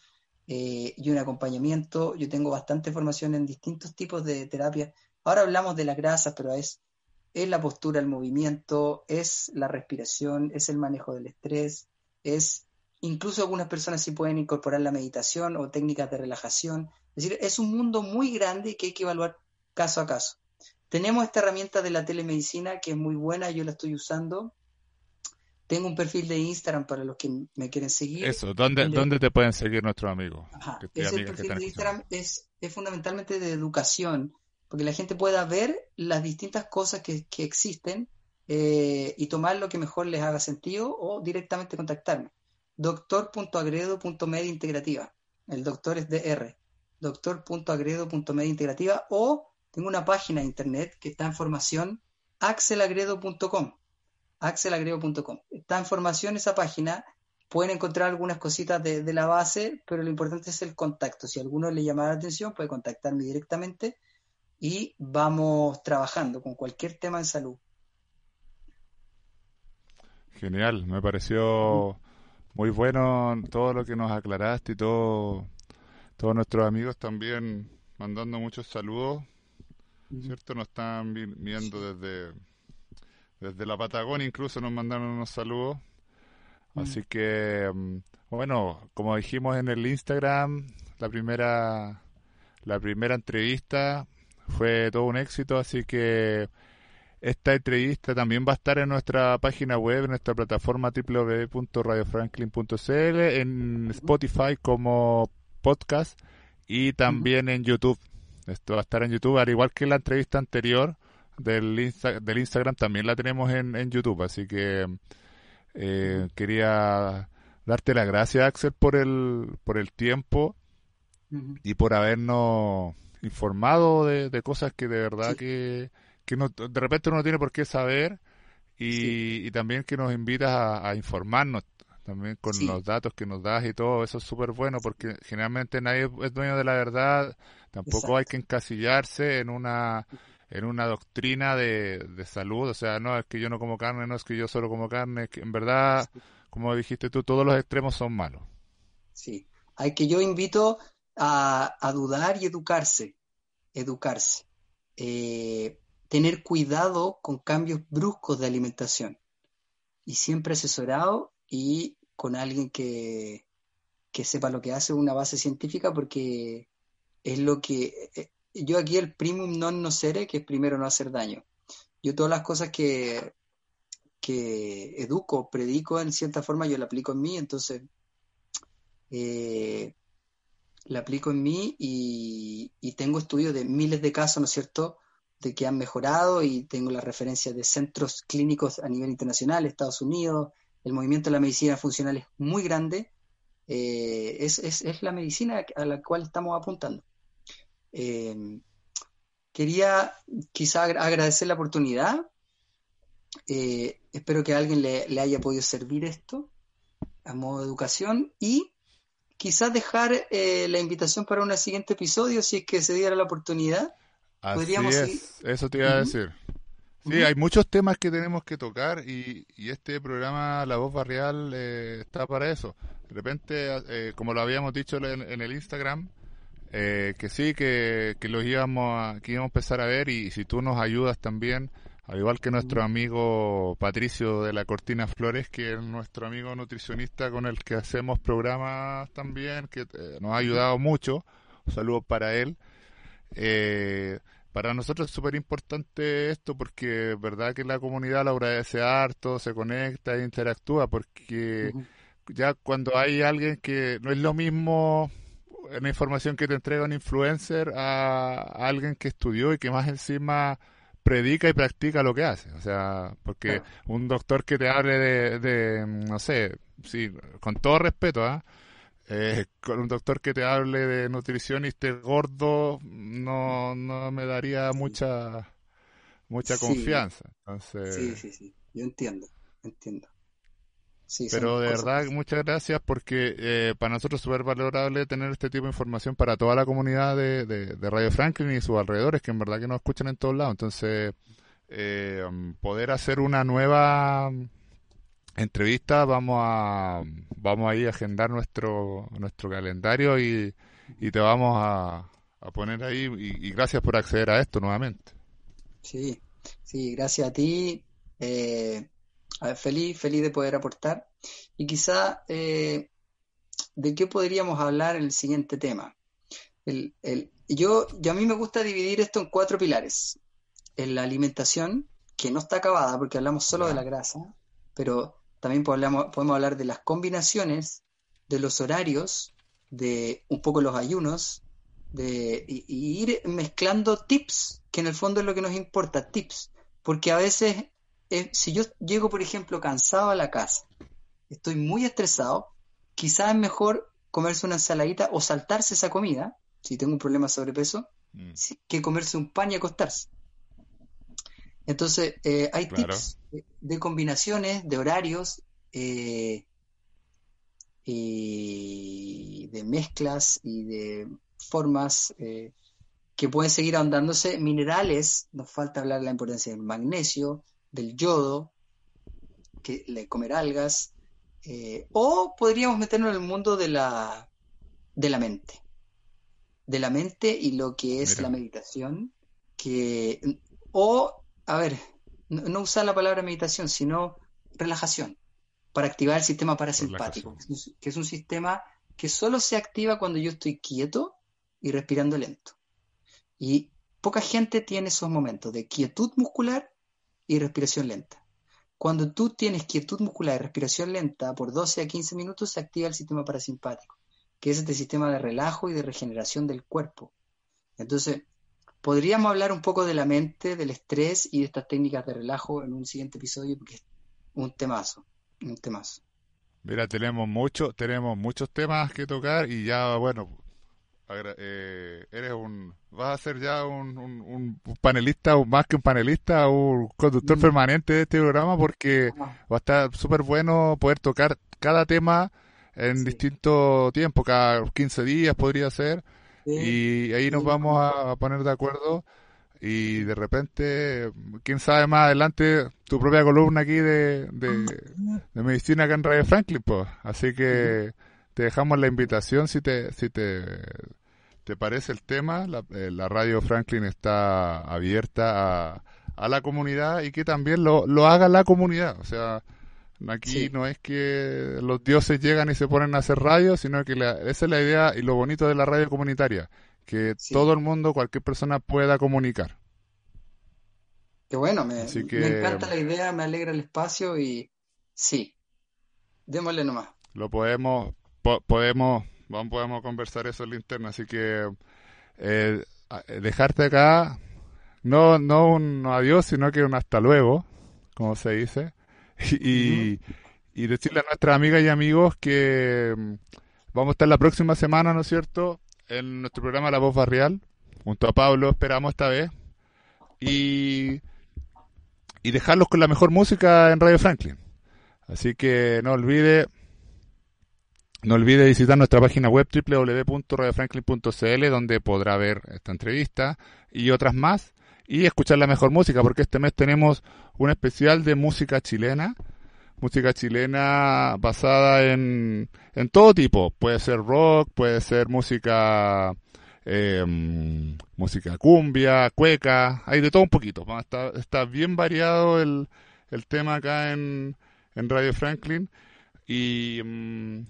eh, y un acompañamiento. Yo tengo bastante formación en distintos tipos de terapia. Ahora hablamos de las grasas, pero es, es la postura, el movimiento, es la respiración, es el manejo del estrés, es incluso algunas personas sí pueden incorporar la meditación o técnicas de relajación. Es decir, es un mundo muy grande que hay que evaluar caso a caso. Tenemos esta herramienta de la telemedicina que es muy buena, yo la estoy usando tengo un perfil de Instagram para los que me quieren seguir. Eso, ¿dónde, ¿dónde te pueden seguir nuestros amigos? Ese perfil de Instagram es, es, fundamentalmente de educación, porque la gente pueda ver las distintas cosas que, existen eh, y tomar lo que mejor les haga sentido o directamente contactarme. Doctor.agredo.media integrativa. El doctor es DR. Doctor.agredo.media integrativa o tengo una página de internet que está en formación axelagredo.com axelagrego.com. Está en formación esa página, pueden encontrar algunas cositas de, la base, pero lo importante es el contacto. Si alguno le llama la atención, puede contactarme directamente y vamos trabajando con cualquier tema en salud. Genial, me pareció muy bueno todo lo que nos aclaraste y todo todos nuestros amigos también mandando muchos saludos, ¿cierto? Nos están viendo desde, desde la Patagonia, incluso nos mandaron unos saludos. Así que, mm, bueno, como dijimos en el Instagram, la primera, la primera entrevista fue todo un éxito, así que esta entrevista también va a estar en nuestra página web, en nuestra plataforma www.radiofranklin.cl, en Spotify como podcast y también en YouTube. Esto va a estar en YouTube, al igual que la entrevista anterior del, del Instagram, también la tenemos en, en YouTube. Así que eh, quería darte las gracias, Axel, por el, por el tiempo y por habernos informado de, cosas que de verdad que que no, de repente uno no tiene por qué saber y, y también que nos invitas a, informarnos también con los datos que nos das y todo, eso es súper bueno porque generalmente nadie es dueño de la verdad, tampoco hay que encasillarse en una en una doctrina de, de, salud, o sea, no es que yo no como carne, no es que yo solo como carne, que en verdad, como dijiste tú, todos los extremos son malos. Sí, hay que yo invito a, dudar y educarse, educarse. Eh, tener cuidado con cambios bruscos de alimentación y siempre asesorado y con alguien que, que sepa lo que hace, una base científica, porque es lo que... Eh, yo aquí el primum non nocere, que es primero no hacer daño. Yo todas las cosas que, que educo, predico en cierta forma, yo la aplico en mí, entonces eh, la aplico en mí y, y, tengo estudios de miles de casos, ¿no es cierto?, de que han mejorado y tengo la referencia de centros clínicos a nivel internacional, Estados Unidos, el movimiento de la medicina funcional es muy grande, eh, es, es, es, la medicina a la cual estamos apuntando. Eh, quería quizá agradecer la oportunidad, eh, espero que a alguien le, le, haya podido servir esto a modo de educación y quizás dejar la invitación para un siguiente episodio si es que se diera la oportunidad Así es, eso te iba a decir. Sí, hay muchos temas que tenemos que tocar y, este programa La Voz Barrial eh, está para eso. De repente, eh, como lo habíamos dicho en, el Instagram, eh, que sí, que, que los íbamos a, que íbamos a empezar a ver y si tú nos ayudas también, al igual que nuestro amigo Patricio de la Cortina Flores, que es nuestro amigo nutricionista con el que hacemos programas también, que nos ha ayudado mucho. Saludos para él. Eh, para nosotros es súper importante esto porque es verdad que la comunidad lo agradece harto, se conecta e interactúa porque ya cuando hay alguien que no es lo mismo una información que te entrega un influencer a, alguien que estudió y que más encima predica y practica lo que hace. O sea, porque un doctor que te hable de, de no sé, sí, con todo respeto, ¿ah? Eh, con un doctor que te hable de nutrición y esté gordo no, no me daría mucha mucha confianza. Entonces... Sí, sí, sí, yo entiendo, entiendo. Pero de verdad, muchas gracias porque eh, para nosotros es súper valorable tener este tipo de información para toda la comunidad de, de, Radio Franklin y sus alrededores, que en verdad que nos escuchan en todos lados. Entonces, eh, poder hacer una nueva entrevista vamos a vamos a ir a agendar nuestro nuestro calendario y, y te vamos a, a poner ahí. Y, gracias por acceder a esto nuevamente. Sí sí gracias a ti. Eh, feliz feliz de poder aportar. Y quizá eh, de qué podríamos hablar en el siguiente tema el, el, yo, yo a mí me gusta dividir esto en cuatro pilares. En la alimentación que no está acabada porque hablamos solo de la grasa pero también podemos, podemos hablar de las combinaciones, de los horarios, de un poco los ayunos, de y, ir mezclando tips, que en el fondo es lo que nos importa, tips. Porque a veces, eh, si yo llego, por ejemplo, cansado a la casa, estoy muy estresado, quizás es mejor comerse una ensaladita o saltarse esa comida, si tengo un problema de sobrepeso, mm. que comerse un pan y acostarse. Entonces, eh, hay tips de, combinaciones, de horarios eh, y de mezclas y de formas eh, que pueden seguir ahondándose. Minerales, nos falta hablar de la importancia del magnesio, del yodo, que le comer algas, o podríamos meternos en el mundo de la, de la mente. de la mente y lo que es la meditación, que, o, a ver, no, usar la palabra meditación, sino relajación, para activar el sistema parasimpático, que es un sistema que solo se activa cuando yo estoy quieto y respirando lento. Y poca gente tiene esos momentos de quietud muscular y respiración lenta. Cuando tú tienes quietud muscular y respiración lenta por 12 a 15 minutos, se activa el sistema parasimpático, que es este sistema de relajo y de regeneración del cuerpo. Entonces, podríamos hablar un poco de la mente, del estrés y de estas técnicas de relajo en un siguiente episodio, porque es un temazo, un temazo. Mira, tenemos mucho, tenemos muchos temas que tocar y ya, bueno, eh, eres un, vas a ser ya un, un, panelista, o más que un panelista, un conductor mm. permanente de este programa porque va a estar súper bueno poder tocar cada tema en distinto tiempo, cada 15 días podría ser, y ahí nos vamos a poner de acuerdo y de repente, quién sabe más adelante, tu propia columna aquí de, de, medicina acá en Radio Franklin, pues. Así que te dejamos la invitación si te, si te, te parece el tema. La, eh, Radio Franklin está abierta a, a, la comunidad y que también lo, lo haga la comunidad. O sea, aquí no es que los dioses llegan y se ponen a hacer radio, sino que esa es la idea y lo bonito de la radio comunitaria, que todo el mundo, cualquier persona pueda comunicar. Qué bueno, me, me encanta la idea, me alegra el espacio y sí, démosle nomás. Lo podemos, podemos, vamos, podemos conversar eso en la interna, así que eh, dejarte acá, no, no un adiós, sino que un hasta luego, como se dice, [LAUGHS] y, y decirle a nuestras amigas y amigos que mm, vamos a estar la próxima semana, ¿no es cierto?, en nuestro programa La Voz Barrial, junto a Pablo, esperamos esta vez, y, y dejarlos con la mejor música en Radio Franklin. Así que no olvide no olvide visitar nuestra página web www.radiofranklin.cl donde podrá ver esta entrevista y otras más y escuchar la mejor música porque este mes tenemos un especial de música chilena música chilena basada en, en todo tipo. Puede ser rock, puede ser música, em, música cumbia, cueca, hay de todo un poquito. Está, está bien variado el, el tema acá en, en Radio Franklin y, em,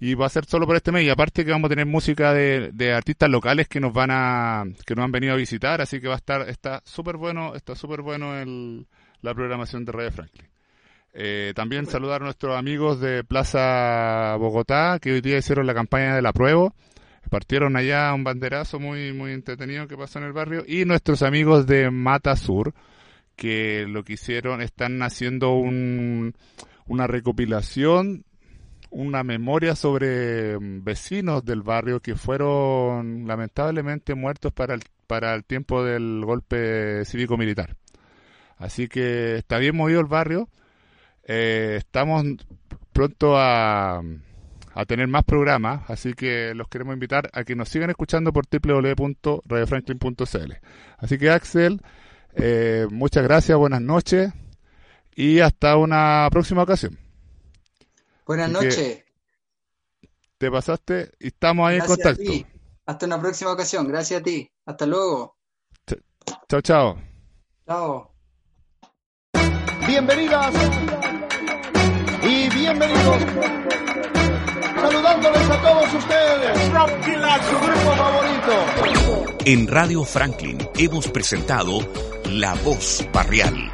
y va a ser solo por este mes. Y aparte que vamos a tener música de, de artistas locales que nos van a, que nos han venido a visitar, así que va a estar, está súper bueno, está súper bueno el, la programación de Radio Franklin. Eh, también saludar a nuestros amigos de Plaza Bogotá, que hoy día hicieron la campaña de la prueba. Partieron allá un banderazo muy, muy entretenido que pasó en el barrio. Y nuestros amigos de Mata Sur, que lo que hicieron, están haciendo un, una recopilación, una memoria sobre vecinos del barrio que fueron lamentablemente muertos para el, para el tiempo del golpe cívico-militar. Así que está bien movido el barrio eh, estamos pronto a, a tener más programas, así que los queremos invitar a que nos sigan escuchando por www.radiofranklin.cl. Así que Axel, eh, muchas gracias, buenas noches y hasta una próxima ocasión. Buenas noches. Te pasaste y estamos ahí en contacto. Hasta una próxima ocasión. Gracias a ti. Hasta luego. Chao, chao. Chao. Bienvenidas y bienvenidos. Saludándoles a todos ustedes. su grupo favorito. En Radio Franklin hemos presentado La Voz Barrial